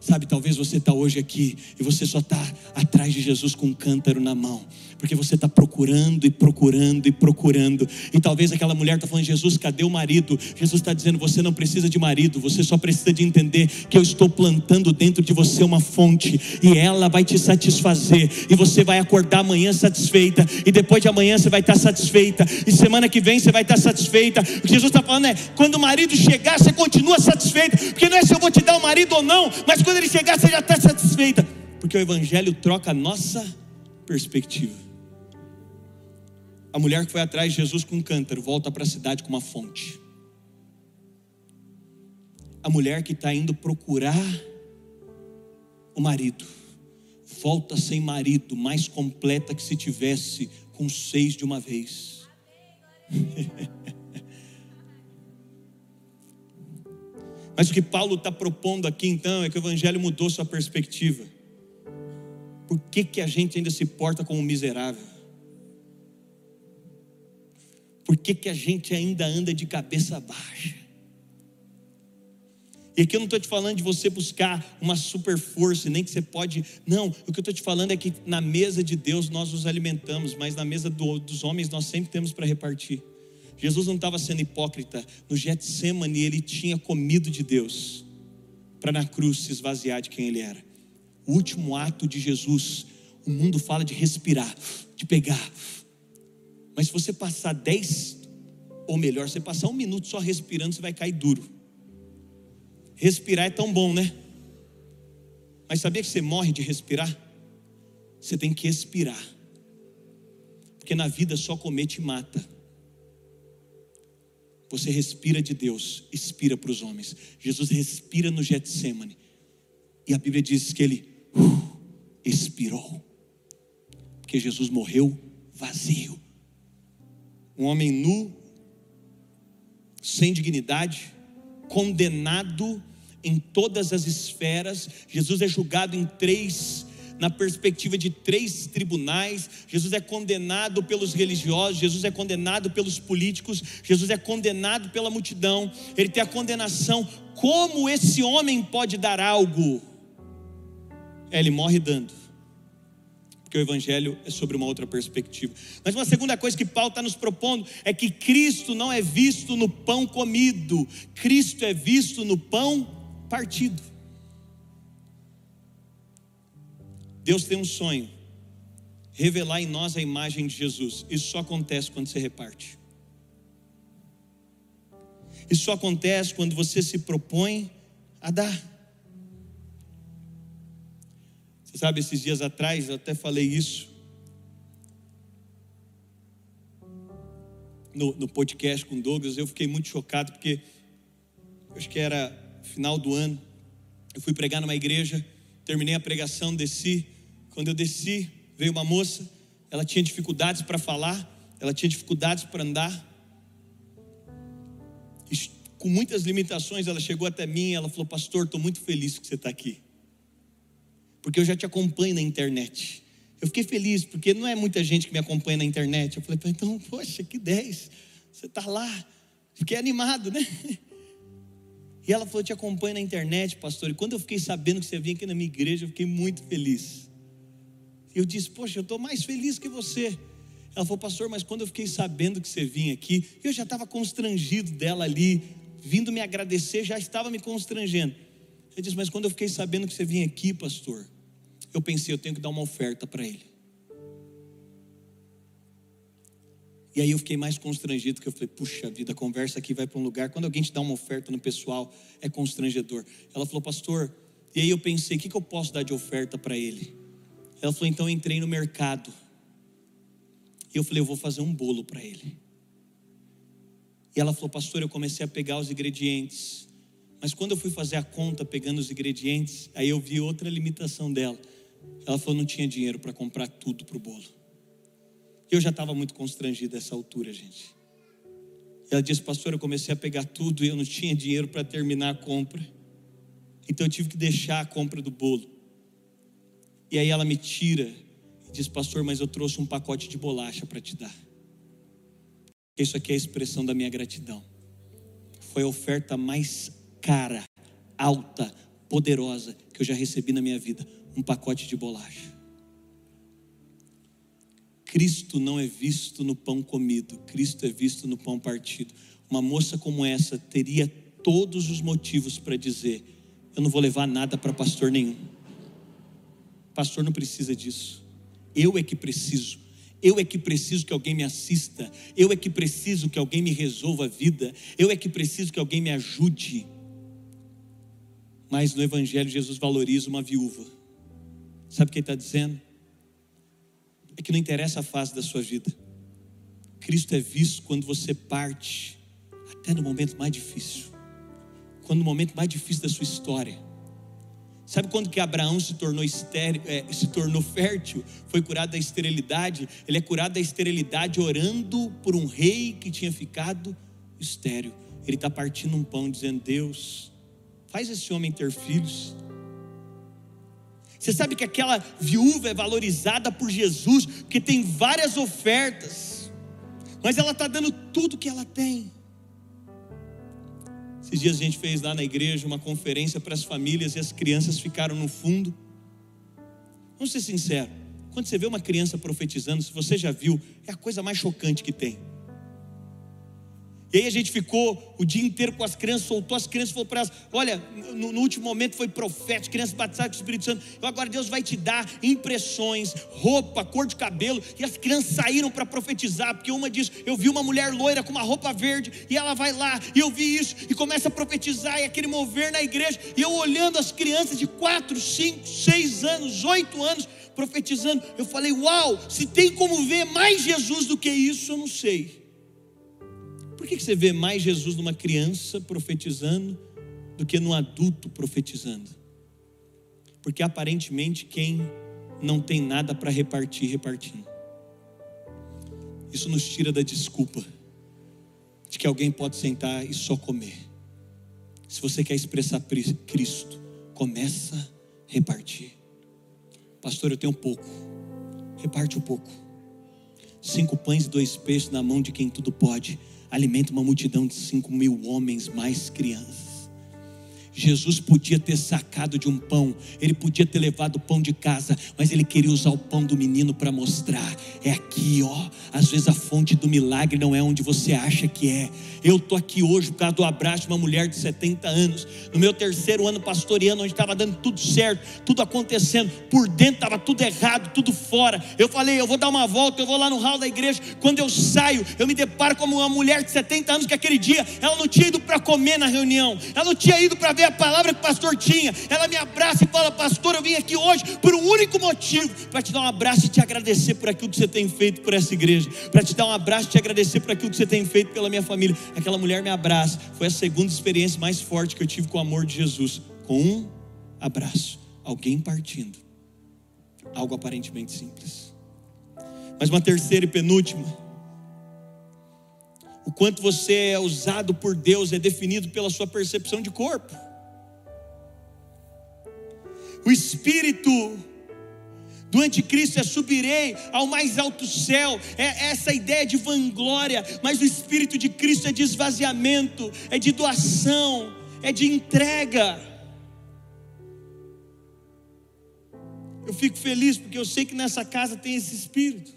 Sabe, talvez você está hoje aqui e você só está atrás de Jesus com um cântaro na mão porque você está procurando e procurando e procurando. E talvez aquela mulher está falando: Jesus, cadê o marido? Jesus está dizendo: você não precisa de marido, você só precisa de entender que eu estou plantando dentro de você uma fonte e ela vai te satisfazer. E você vai acordar amanhã satisfeita, e depois de amanhã você vai estar satisfeita, e semana que vem você vai estar satisfeita. O que Jesus está falando é: quando o marido chegar, você continua satisfeita, porque não é se eu vou te dar o um marido ou não, mas quando ele chegar, você já está satisfeita, porque o Evangelho troca a nossa perspectiva. A mulher que foi atrás de Jesus com um cântaro volta para a cidade com uma fonte. A mulher que está indo procurar o marido volta sem marido, mais completa que se tivesse com seis de uma vez. [laughs] Mas o que Paulo está propondo aqui então é que o Evangelho mudou sua perspectiva. Por que, que a gente ainda se porta como miserável? Por que, que a gente ainda anda de cabeça baixa? E aqui eu não estou te falando de você buscar uma super força, nem que você pode. Não, o que eu estou te falando é que na mesa de Deus nós nos alimentamos, mas na mesa do, dos homens nós sempre temos para repartir. Jesus não estava sendo hipócrita. No Getsemane ele tinha comido de Deus, para na cruz se esvaziar de quem ele era. O último ato de Jesus, o mundo fala de respirar, de pegar. Mas se você passar dez, ou melhor, você passar um minuto só respirando, você vai cair duro. Respirar é tão bom, né? Mas sabia que você morre de respirar? Você tem que expirar. Porque na vida só comer te mata. Você respira de Deus, expira para os homens. Jesus respira no Getsemane. E a Bíblia diz que ele uh, expirou. Porque Jesus morreu vazio. Um homem nu, sem dignidade, condenado em todas as esferas. Jesus é julgado em três na perspectiva de três tribunais. Jesus é condenado pelos religiosos, Jesus é condenado pelos políticos, Jesus é condenado pela multidão. Ele tem a condenação. Como esse homem pode dar algo? É, ele morre dando. Porque o Evangelho é sobre uma outra perspectiva. Mas uma segunda coisa que Paulo está nos propondo é que Cristo não é visto no pão comido, Cristo é visto no pão partido. Deus tem um sonho, revelar em nós a imagem de Jesus. Isso só acontece quando você reparte. Isso só acontece quando você se propõe a dar. Sabe, esses dias atrás eu até falei isso no, no podcast com Douglas. Eu fiquei muito chocado porque acho que era final do ano, eu fui pregar numa igreja, terminei a pregação, desci. Quando eu desci, veio uma moça, ela tinha dificuldades para falar, ela tinha dificuldades para andar. Com muitas limitações, ela chegou até mim e ela falou: Pastor, estou muito feliz que você está aqui, porque eu já te acompanho na internet. Eu fiquei feliz, porque não é muita gente que me acompanha na internet. Eu falei: Então, poxa, que 10, você está lá. Fiquei animado, né? [laughs] E ela falou: Te acompanho na internet, pastor. E quando eu fiquei sabendo que você vinha aqui na minha igreja, eu fiquei muito feliz. Eu disse: Poxa, eu estou mais feliz que você. Ela falou: Pastor, mas quando eu fiquei sabendo que você vinha aqui, eu já estava constrangido dela ali, vindo me agradecer, já estava me constrangendo. Eu disse: Mas quando eu fiquei sabendo que você vinha aqui, pastor, eu pensei: Eu tenho que dar uma oferta para ele. E aí eu fiquei mais constrangido, porque eu falei, puxa vida, a conversa aqui vai para um lugar. Quando alguém te dá uma oferta no pessoal, é constrangedor. Ela falou, pastor, e aí eu pensei, o que, que eu posso dar de oferta para ele? Ela falou, então eu entrei no mercado. E eu falei, eu vou fazer um bolo para ele. E ela falou, pastor, eu comecei a pegar os ingredientes. Mas quando eu fui fazer a conta pegando os ingredientes, aí eu vi outra limitação dela. Ela falou, não tinha dinheiro para comprar tudo para o bolo. Eu já estava muito constrangido nessa altura, gente. Ela disse, pastor, eu comecei a pegar tudo e eu não tinha dinheiro para terminar a compra. Então eu tive que deixar a compra do bolo. E aí ela me tira e diz, pastor, mas eu trouxe um pacote de bolacha para te dar. Isso aqui é a expressão da minha gratidão. Foi a oferta mais cara, alta, poderosa que eu já recebi na minha vida. Um pacote de bolacha. Cristo não é visto no pão comido, Cristo é visto no pão partido. Uma moça como essa teria todos os motivos para dizer: Eu não vou levar nada para pastor nenhum. Pastor não precisa disso. Eu é que preciso. Eu é que preciso que alguém me assista. Eu é que preciso que alguém me resolva a vida. Eu é que preciso que alguém me ajude. Mas no Evangelho, Jesus valoriza uma viúva. Sabe o que ele está dizendo? é que não interessa a fase da sua vida. Cristo é visto quando você parte, até no momento mais difícil. Quando no momento mais difícil da sua história. Sabe quando que Abraão se tornou estéril, é, se tornou fértil, foi curado da esterilidade? Ele é curado da esterilidade orando por um rei que tinha ficado estéril. Ele está partindo um pão dizendo: Deus, faz esse homem ter filhos. Você sabe que aquela viúva é valorizada por Jesus, porque tem várias ofertas, mas ela está dando tudo que ela tem. Esses dias a gente fez lá na igreja uma conferência para as famílias e as crianças ficaram no fundo. Vamos ser sinceros, quando você vê uma criança profetizando, se você já viu, é a coisa mais chocante que tem. E aí a gente ficou o dia inteiro com as crianças, soltou as crianças falou para elas: olha, no, no, último momento foi profético, crianças batizadas com o Espírito Santo. Então agora Deus vai te dar impressões, roupa, cor de cabelo. E as crianças saíram para profetizar, porque uma diz: Eu vi uma mulher loira com uma roupa verde, e ela vai lá, e eu vi isso, e começa a profetizar, e aquele mover na igreja. E eu olhando as crianças de 4, 5, 6 anos, 8 anos, profetizando, eu falei: Uau, se tem como ver mais Jesus do que isso, eu não sei. Por que você vê mais Jesus numa criança profetizando do que no adulto profetizando? Porque aparentemente quem não tem nada para repartir, repartindo. Isso nos tira da desculpa de que alguém pode sentar e só comer. Se você quer expressar Cristo, começa a repartir. Pastor, eu tenho pouco. Reparte um pouco. Cinco pães e dois peixes na mão de quem tudo pode alimenta uma multidão de cinco mil homens, mais crianças. Jesus podia ter sacado de um pão, ele podia ter levado o pão de casa, mas ele queria usar o pão do menino para mostrar: é aqui, ó. Às vezes a fonte do milagre não é onde você acha que é. Eu estou aqui hoje por causa do abraço de uma mulher de 70 anos, no meu terceiro ano pastoreando, onde estava dando tudo certo, tudo acontecendo, por dentro estava tudo errado, tudo fora. Eu falei: eu vou dar uma volta, eu vou lá no hall da igreja. Quando eu saio, eu me deparo como uma mulher de 70 anos que aquele dia ela não tinha ido para comer na reunião, ela não tinha ido para ver a palavra que o pastor tinha. Ela me abraça e fala: Pastor, eu vim aqui hoje por um único motivo: para te dar um abraço e te agradecer por aquilo que você tem feito por essa igreja, para te dar um abraço e te agradecer por aquilo que você tem feito pela minha família. Aquela mulher me abraça. Foi a segunda experiência mais forte que eu tive com o amor de Jesus. Com um abraço, alguém partindo. Algo aparentemente simples. Mas uma terceira e penúltima o quanto você é usado por Deus é definido pela sua percepção de corpo. O espírito do anticristo é subirei ao mais alto céu, é essa ideia de vanglória, mas o espírito de Cristo é de esvaziamento, é de doação, é de entrega. Eu fico feliz porque eu sei que nessa casa tem esse espírito.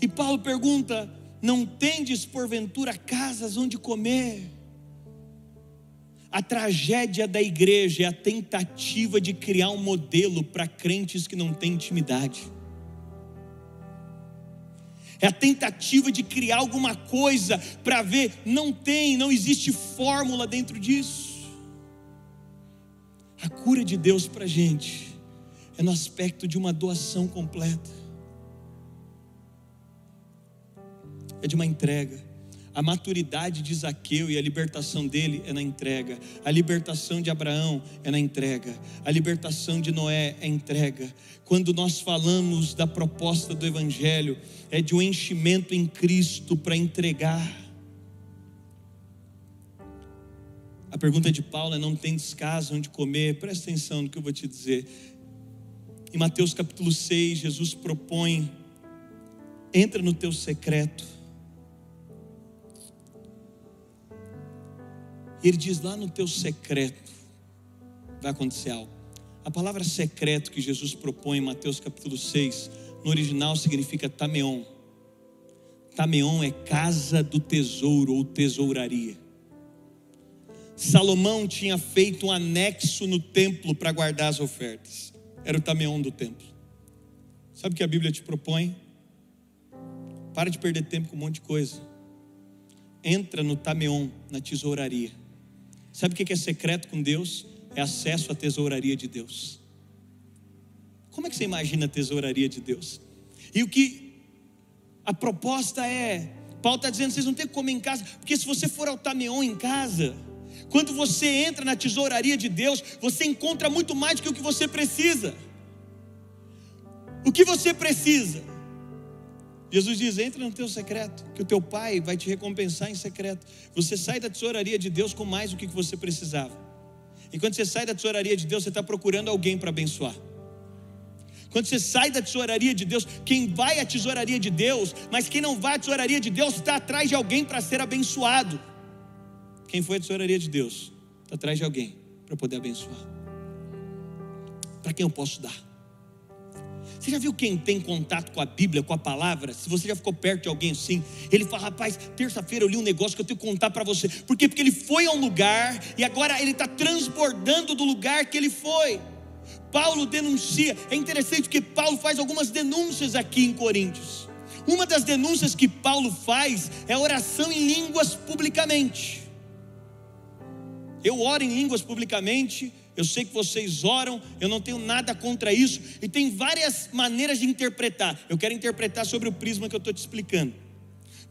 E Paulo pergunta: não tendes porventura casas onde comer? A tragédia da igreja é a tentativa de criar um modelo para crentes que não têm intimidade. É a tentativa de criar alguma coisa para ver, não tem, não existe fórmula dentro disso. A cura de Deus para a gente é no aspecto de uma doação completa, é de uma entrega. A maturidade de Zaqueu e a libertação dele é na entrega. A libertação de Abraão é na entrega. A libertação de Noé é entrega. Quando nós falamos da proposta do Evangelho, é de um enchimento em Cristo para entregar. A pergunta de Paulo é: não tem descaso onde comer? Presta atenção no que eu vou te dizer. Em Mateus capítulo 6, Jesus propõe: entra no teu secreto E ele diz lá no teu secreto vai acontecer algo. A palavra secreto que Jesus propõe em Mateus capítulo 6, no original significa tameon. Tameon é casa do tesouro ou tesouraria. Salomão tinha feito um anexo no templo para guardar as ofertas. Era o tameon do templo. Sabe o que a Bíblia te propõe? Para de perder tempo com um monte de coisa. Entra no tameon, na tesouraria Sabe o que é secreto com Deus? É acesso à tesouraria de Deus. Como é que você imagina a tesouraria de Deus? E o que a proposta é, Paulo está dizendo, vocês não têm que comer em casa, porque se você for ao Tameon em casa, quando você entra na tesouraria de Deus, você encontra muito mais do que o que você precisa. O que você precisa? Jesus diz: entra no teu secreto, que o teu pai vai te recompensar em secreto. Você sai da tesouraria de Deus com mais do que você precisava. E quando você sai da tesouraria de Deus, você está procurando alguém para abençoar. Quando você sai da tesouraria de Deus, quem vai à tesouraria de Deus, mas quem não vai à tesouraria de Deus, está atrás de alguém para ser abençoado. Quem foi à tesouraria de Deus, está atrás de alguém para poder abençoar. Para quem eu posso dar? Você já viu quem tem contato com a Bíblia, com a palavra? Se você já ficou perto de alguém assim, ele fala: Rapaz, terça-feira eu li um negócio que eu tenho que contar para você. Por quê? Porque ele foi a um lugar e agora ele está transbordando do lugar que ele foi. Paulo denuncia, é interessante que Paulo faz algumas denúncias aqui em Coríntios. Uma das denúncias que Paulo faz é oração em línguas publicamente. Eu oro em línguas publicamente, eu sei que vocês oram, eu não tenho nada contra isso, e tem várias maneiras de interpretar. Eu quero interpretar sobre o prisma que eu estou te explicando.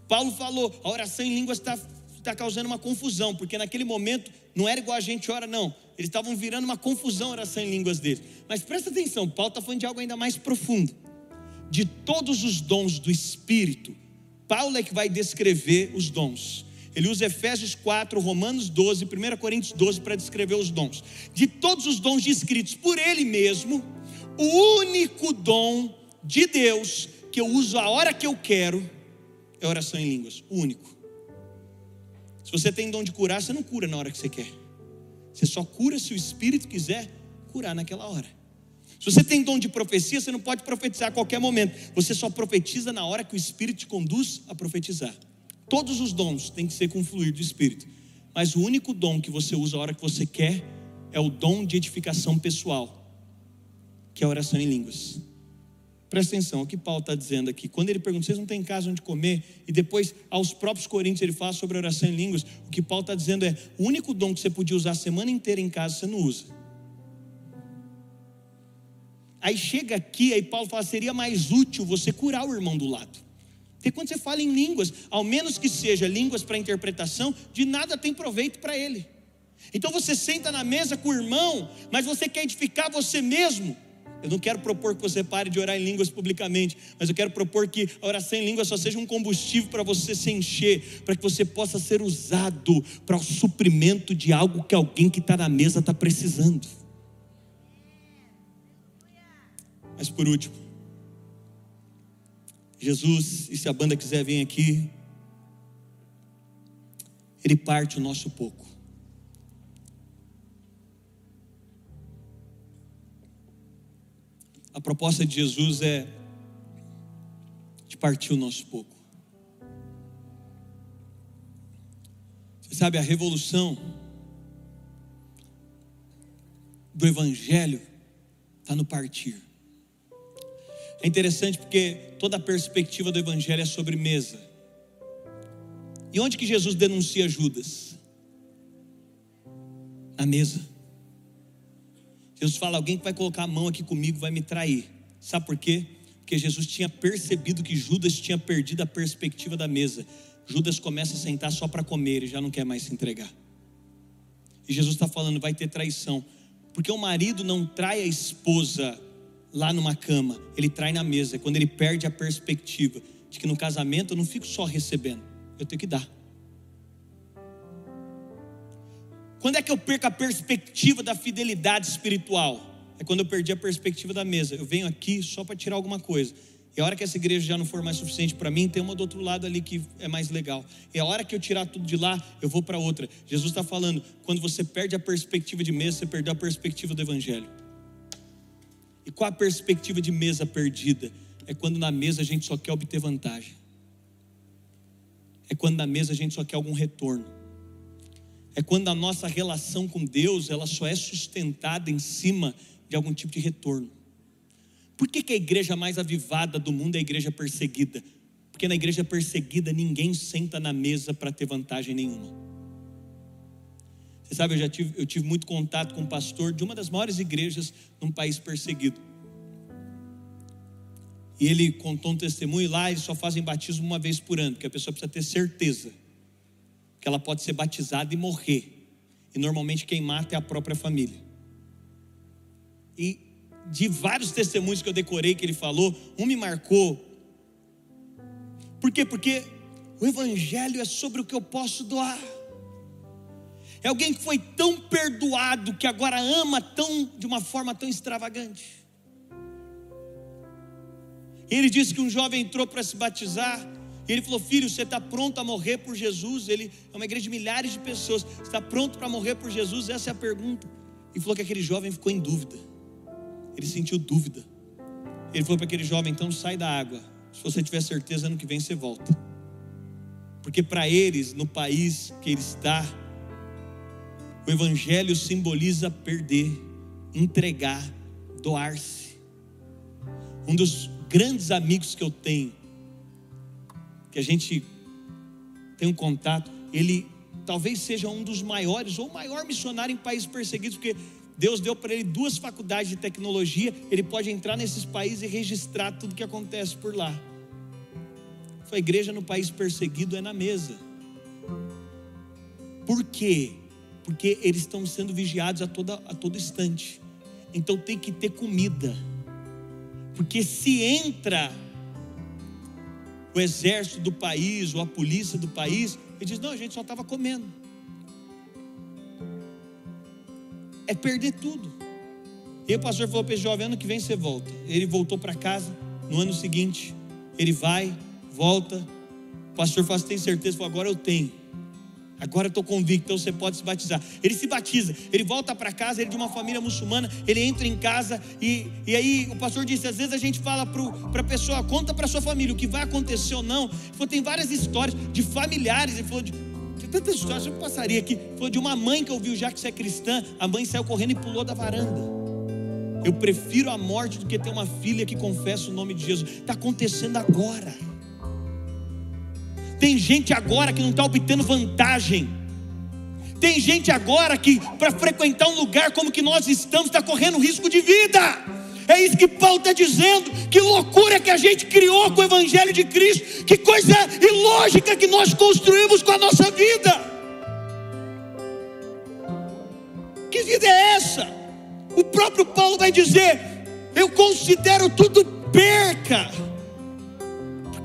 Paulo falou: a oração em línguas está tá causando uma confusão, porque naquele momento não era igual a gente ora, não. Eles estavam virando uma confusão a oração em línguas deles. Mas presta atenção, Paulo está falando de algo ainda mais profundo. De todos os dons do Espírito, Paulo é que vai descrever os dons. Ele usa Efésios 4, Romanos 12, 1 Coríntios 12 para descrever os dons. De todos os dons descritos por ele mesmo, o único dom de Deus que eu uso a hora que eu quero é oração em línguas. O único. Se você tem dom de curar, você não cura na hora que você quer. Você só cura se o Espírito quiser curar naquela hora. Se você tem dom de profecia, você não pode profetizar a qualquer momento. Você só profetiza na hora que o Espírito te conduz a profetizar. Todos os dons têm que ser com fluir do Espírito. Mas o único dom que você usa a hora que você quer é o dom de edificação pessoal, que é a oração em línguas. Presta atenção, o que Paulo está dizendo aqui. Quando ele pergunta, vocês não têm casa onde comer? E depois, aos próprios Coríntios, ele fala sobre a oração em línguas. O que Paulo está dizendo é: o único dom que você podia usar a semana inteira em casa, você não usa. Aí chega aqui, aí Paulo fala: seria mais útil você curar o irmão do lado. Porque quando você fala em línguas, ao menos que seja línguas para interpretação, de nada tem proveito para ele. Então você senta na mesa com o irmão, mas você quer edificar você mesmo. Eu não quero propor que você pare de orar em línguas publicamente, mas eu quero propor que a oração em línguas só seja um combustível para você se encher, para que você possa ser usado para o suprimento de algo que alguém que está na mesa está precisando. Mas por último, Jesus, e se a banda quiser vir aqui, ele parte o nosso pouco. A proposta de Jesus é de partir o nosso pouco. Você sabe, a revolução do Evangelho está no partir. É interessante porque toda a perspectiva do Evangelho é sobre mesa. E onde que Jesus denuncia Judas? Na mesa. Jesus fala: alguém que vai colocar a mão aqui comigo vai me trair. Sabe por quê? Porque Jesus tinha percebido que Judas tinha perdido a perspectiva da mesa. Judas começa a sentar só para comer e já não quer mais se entregar. E Jesus está falando: vai ter traição. Porque o marido não trai a esposa lá numa cama, ele trai na mesa, é quando ele perde a perspectiva de que no casamento eu não fico só recebendo, eu tenho que dar. Quando é que eu perco a perspectiva da fidelidade espiritual? É quando eu perdi a perspectiva da mesa. Eu venho aqui só para tirar alguma coisa. E a hora que essa igreja já não for mais suficiente para mim, tem uma do outro lado ali que é mais legal. E a hora que eu tirar tudo de lá, eu vou para outra. Jesus está falando: quando você perde a perspectiva de mesa, você perdeu a perspectiva do Evangelho. E qual a perspectiva de mesa perdida? É quando na mesa a gente só quer obter vantagem. É quando na mesa a gente só quer algum retorno. É quando a nossa relação com Deus ela só é sustentada em cima de algum tipo de retorno. Por que, que a igreja mais avivada do mundo é a igreja perseguida? Porque na igreja perseguida ninguém senta na mesa para ter vantagem nenhuma. Você sabe, eu já tive, eu tive muito contato com um pastor de uma das maiores igrejas num país perseguido. E ele contou um testemunho lá eles só fazem batismo uma vez por ano, porque a pessoa precisa ter certeza que ela pode ser batizada e morrer. E normalmente quem mata é a própria família. E de vários testemunhos que eu decorei que ele falou, um me marcou. Por quê? Porque o evangelho é sobre o que eu posso doar. É alguém que foi tão perdoado que agora ama tão de uma forma tão extravagante. Ele disse que um jovem entrou para se batizar e ele falou: Filho, você está pronto a morrer por Jesus? Ele é uma igreja de milhares de pessoas. Você está pronto para morrer por Jesus? Essa é a pergunta. E falou que aquele jovem ficou em dúvida. Ele sentiu dúvida. Ele falou para aquele jovem: Então sai da água. Se você tiver certeza, ano que vem você volta. Porque para eles, no país que ele está, o Evangelho simboliza perder, entregar, doar-se. Um dos grandes amigos que eu tenho, que a gente tem um contato, ele talvez seja um dos maiores ou maior missionário em países perseguidos, porque Deus deu para ele duas faculdades de tecnologia, ele pode entrar nesses países e registrar tudo que acontece por lá. A igreja no país perseguido é na mesa. Por quê? Porque eles estão sendo vigiados a, toda, a todo instante. Então tem que ter comida. Porque se entra o exército do país ou a polícia do país, ele diz: não, a gente só estava comendo. É perder tudo. E o pastor falou para esse jovem: ano que vem você volta. Ele voltou para casa. No ano seguinte, ele vai, volta. O pastor fala: tem certeza? Falou, agora eu tenho. Agora eu estou convicto, então você pode se batizar. Ele se batiza, ele volta para casa, ele é de uma família muçulmana, ele entra em casa e, e aí o pastor disse: às vezes a gente fala para a pessoa, conta para sua família o que vai acontecer ou não. Ele falou, tem várias histórias de familiares, ele falou de, tantas histórias, eu passaria aqui. Ele falou de uma mãe que ouviu, já que você é cristã, a mãe saiu correndo e pulou da varanda. Eu prefiro a morte do que ter uma filha que confessa o nome de Jesus. Está acontecendo agora. Tem gente agora que não está obtendo vantagem. Tem gente agora que, para frequentar um lugar como que nós estamos, está correndo risco de vida. É isso que Paulo está dizendo. Que loucura que a gente criou com o Evangelho de Cristo. Que coisa ilógica que nós construímos com a nossa vida. Que vida é essa? O próprio Paulo vai dizer: Eu considero tudo perca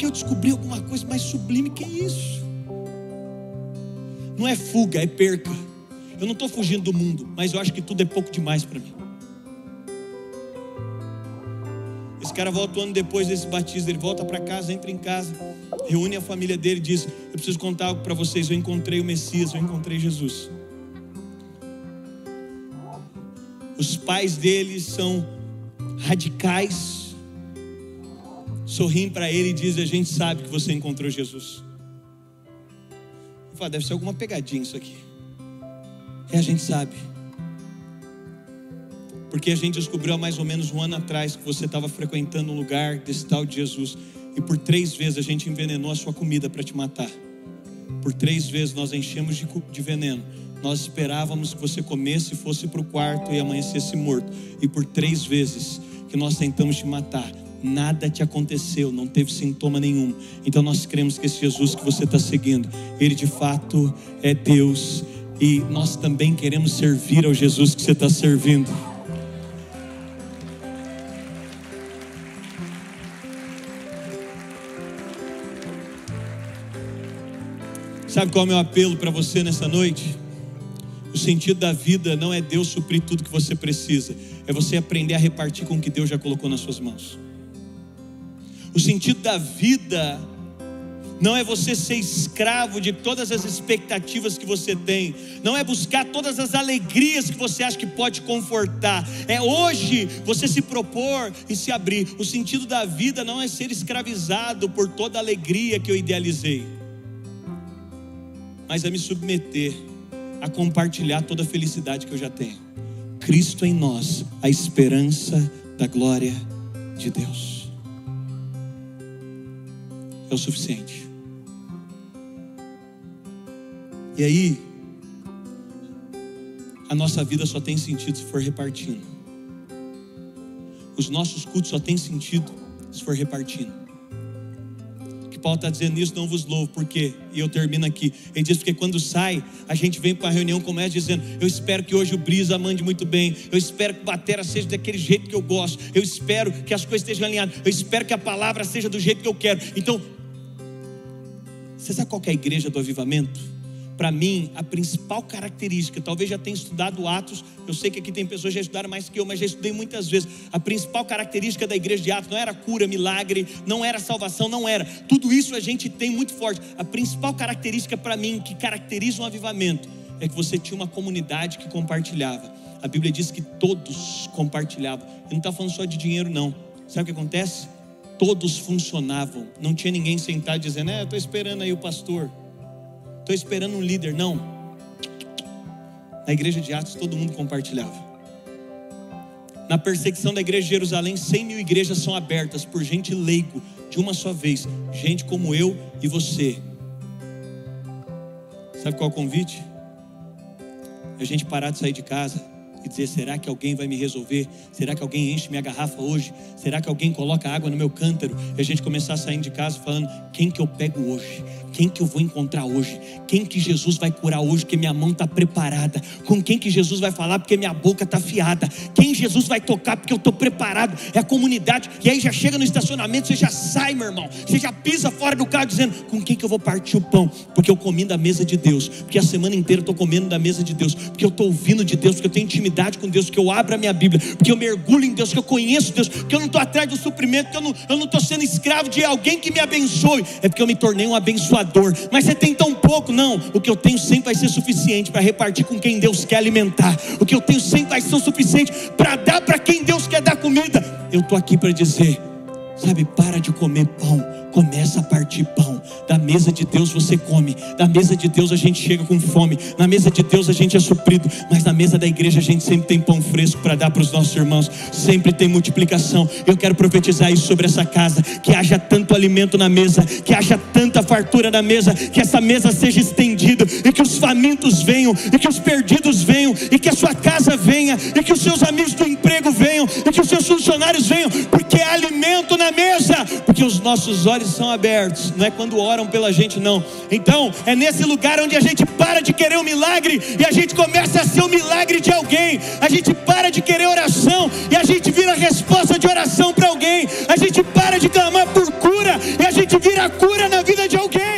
porque eu descobri alguma coisa mais sublime que isso. Não é fuga, é perca. Eu não estou fugindo do mundo, mas eu acho que tudo é pouco demais para mim. Esse cara volta um ano depois desse batismo, ele volta para casa, entra em casa, reúne a família dele e diz: Eu preciso contar algo para vocês. Eu encontrei o Messias, eu encontrei Jesus. Os pais dele são radicais, sorriem para ele e dizem: A gente sabe que você encontrou Jesus. Eu falo, deve ser alguma pegadinha isso aqui. É, a gente sabe. Porque a gente descobriu há mais ou menos um ano atrás que você estava frequentando um lugar desse tal de Jesus. E por três vezes a gente envenenou a sua comida para te matar. Por três vezes nós enchemos de, de veneno. Nós esperávamos que você comesse e fosse para o quarto e amanhecesse morto. E por três vezes que nós tentamos te matar, nada te aconteceu, não teve sintoma nenhum. Então nós cremos que esse Jesus que você está seguindo, ele de fato é Deus. E nós também queremos servir ao Jesus que você está servindo. Sabe qual é o meu apelo para você nessa noite? O sentido da vida não é Deus suprir tudo que você precisa, é você aprender a repartir com o que Deus já colocou nas suas mãos. O sentido da vida não é você ser escravo de todas as expectativas que você tem, não é buscar todas as alegrias que você acha que pode confortar, é hoje você se propor e se abrir. O sentido da vida não é ser escravizado por toda a alegria que eu idealizei, mas é me submeter a compartilhar toda a felicidade que eu já tenho. Cristo em nós, a esperança da glória de Deus é o suficiente. E aí, a nossa vida só tem sentido se for repartindo. Os nossos cultos só tem sentido se for repartindo. Paulo está dizendo isso, não vos louvo, porque, e eu termino aqui, ele diz, porque quando sai, a gente vem para a reunião, começa dizendo, eu espero que hoje o Brisa mande muito bem, eu espero que a batera seja daquele jeito que eu gosto, eu espero que as coisas estejam alinhadas, eu espero que a palavra seja do jeito que eu quero. Então, você sabe qual é a igreja do avivamento? para mim, a principal característica, talvez já tenha estudado Atos, eu sei que aqui tem pessoas que já estudaram mais que eu, mas já estudei muitas vezes. A principal característica da igreja de Atos não era cura, milagre, não era salvação, não era. Tudo isso a gente tem muito forte. A principal característica para mim, que caracteriza um avivamento, é que você tinha uma comunidade que compartilhava. A Bíblia diz que todos compartilhavam. E não está falando só de dinheiro, não. Sabe o que acontece? Todos funcionavam. Não tinha ninguém sentado dizendo, é, estou esperando aí o pastor estou esperando um líder. Não. Na igreja de Atos todo mundo compartilhava. Na perseguição da igreja de Jerusalém, 100 mil igrejas são abertas por gente leigo, de uma só vez. Gente como eu e você. Sabe qual é o convite? É a gente parar de sair de casa e dizer: será que alguém vai me resolver? Será que alguém enche minha garrafa hoje? Será que alguém coloca água no meu cântaro? E a gente começar a sair de casa falando: quem que eu pego hoje? Quem que eu vou encontrar hoje? Quem que Jesus vai curar hoje? Porque minha mão está preparada. Com quem que Jesus vai falar? Porque minha boca está fiada. Quem Jesus vai tocar? Porque eu estou preparado. É a comunidade. E aí já chega no estacionamento, você já sai, meu irmão. Você já pisa fora do carro dizendo: com quem que eu vou partir o pão? Porque eu comi da mesa de Deus. Porque a semana inteira eu estou comendo da mesa de Deus. Porque eu estou ouvindo de Deus. Porque eu tenho intimidade com Deus. Porque eu abro a minha Bíblia. Porque eu mergulho em Deus. Que eu conheço Deus. Porque eu não estou atrás do suprimento. Que eu não estou sendo escravo de alguém que me abençoe. É porque eu me tornei um abençoador mas você tem tão pouco, não. O que eu tenho sempre vai ser suficiente para repartir com quem Deus quer alimentar. O que eu tenho sempre vai ser suficiente para dar para quem Deus quer dar comida. Eu estou aqui para dizer, sabe, para de comer pão começa a partir pão. Da mesa de Deus você come, da mesa de Deus a gente chega com fome, na mesa de Deus a gente é suprido, mas na mesa da igreja a gente sempre tem pão fresco para dar para os nossos irmãos, sempre tem multiplicação. Eu quero profetizar isso sobre essa casa: que haja tanto alimento na mesa, que haja tanta fartura na mesa, que essa mesa seja estendida e que os famintos venham, e que os perdidos venham, e que a sua casa venha, e que os seus amigos do emprego venham, e que os seus funcionários venham, porque é alimento na mesa, porque os nossos olhos são abertos, não é quando oram pela gente, não. Então, é nesse lugar onde a gente para de querer um milagre e a gente começa a ser o um milagre de alguém. A gente para de querer oração e a gente vira resposta de oração para alguém. A gente para de clamar por cura e a gente vira cura na vida de alguém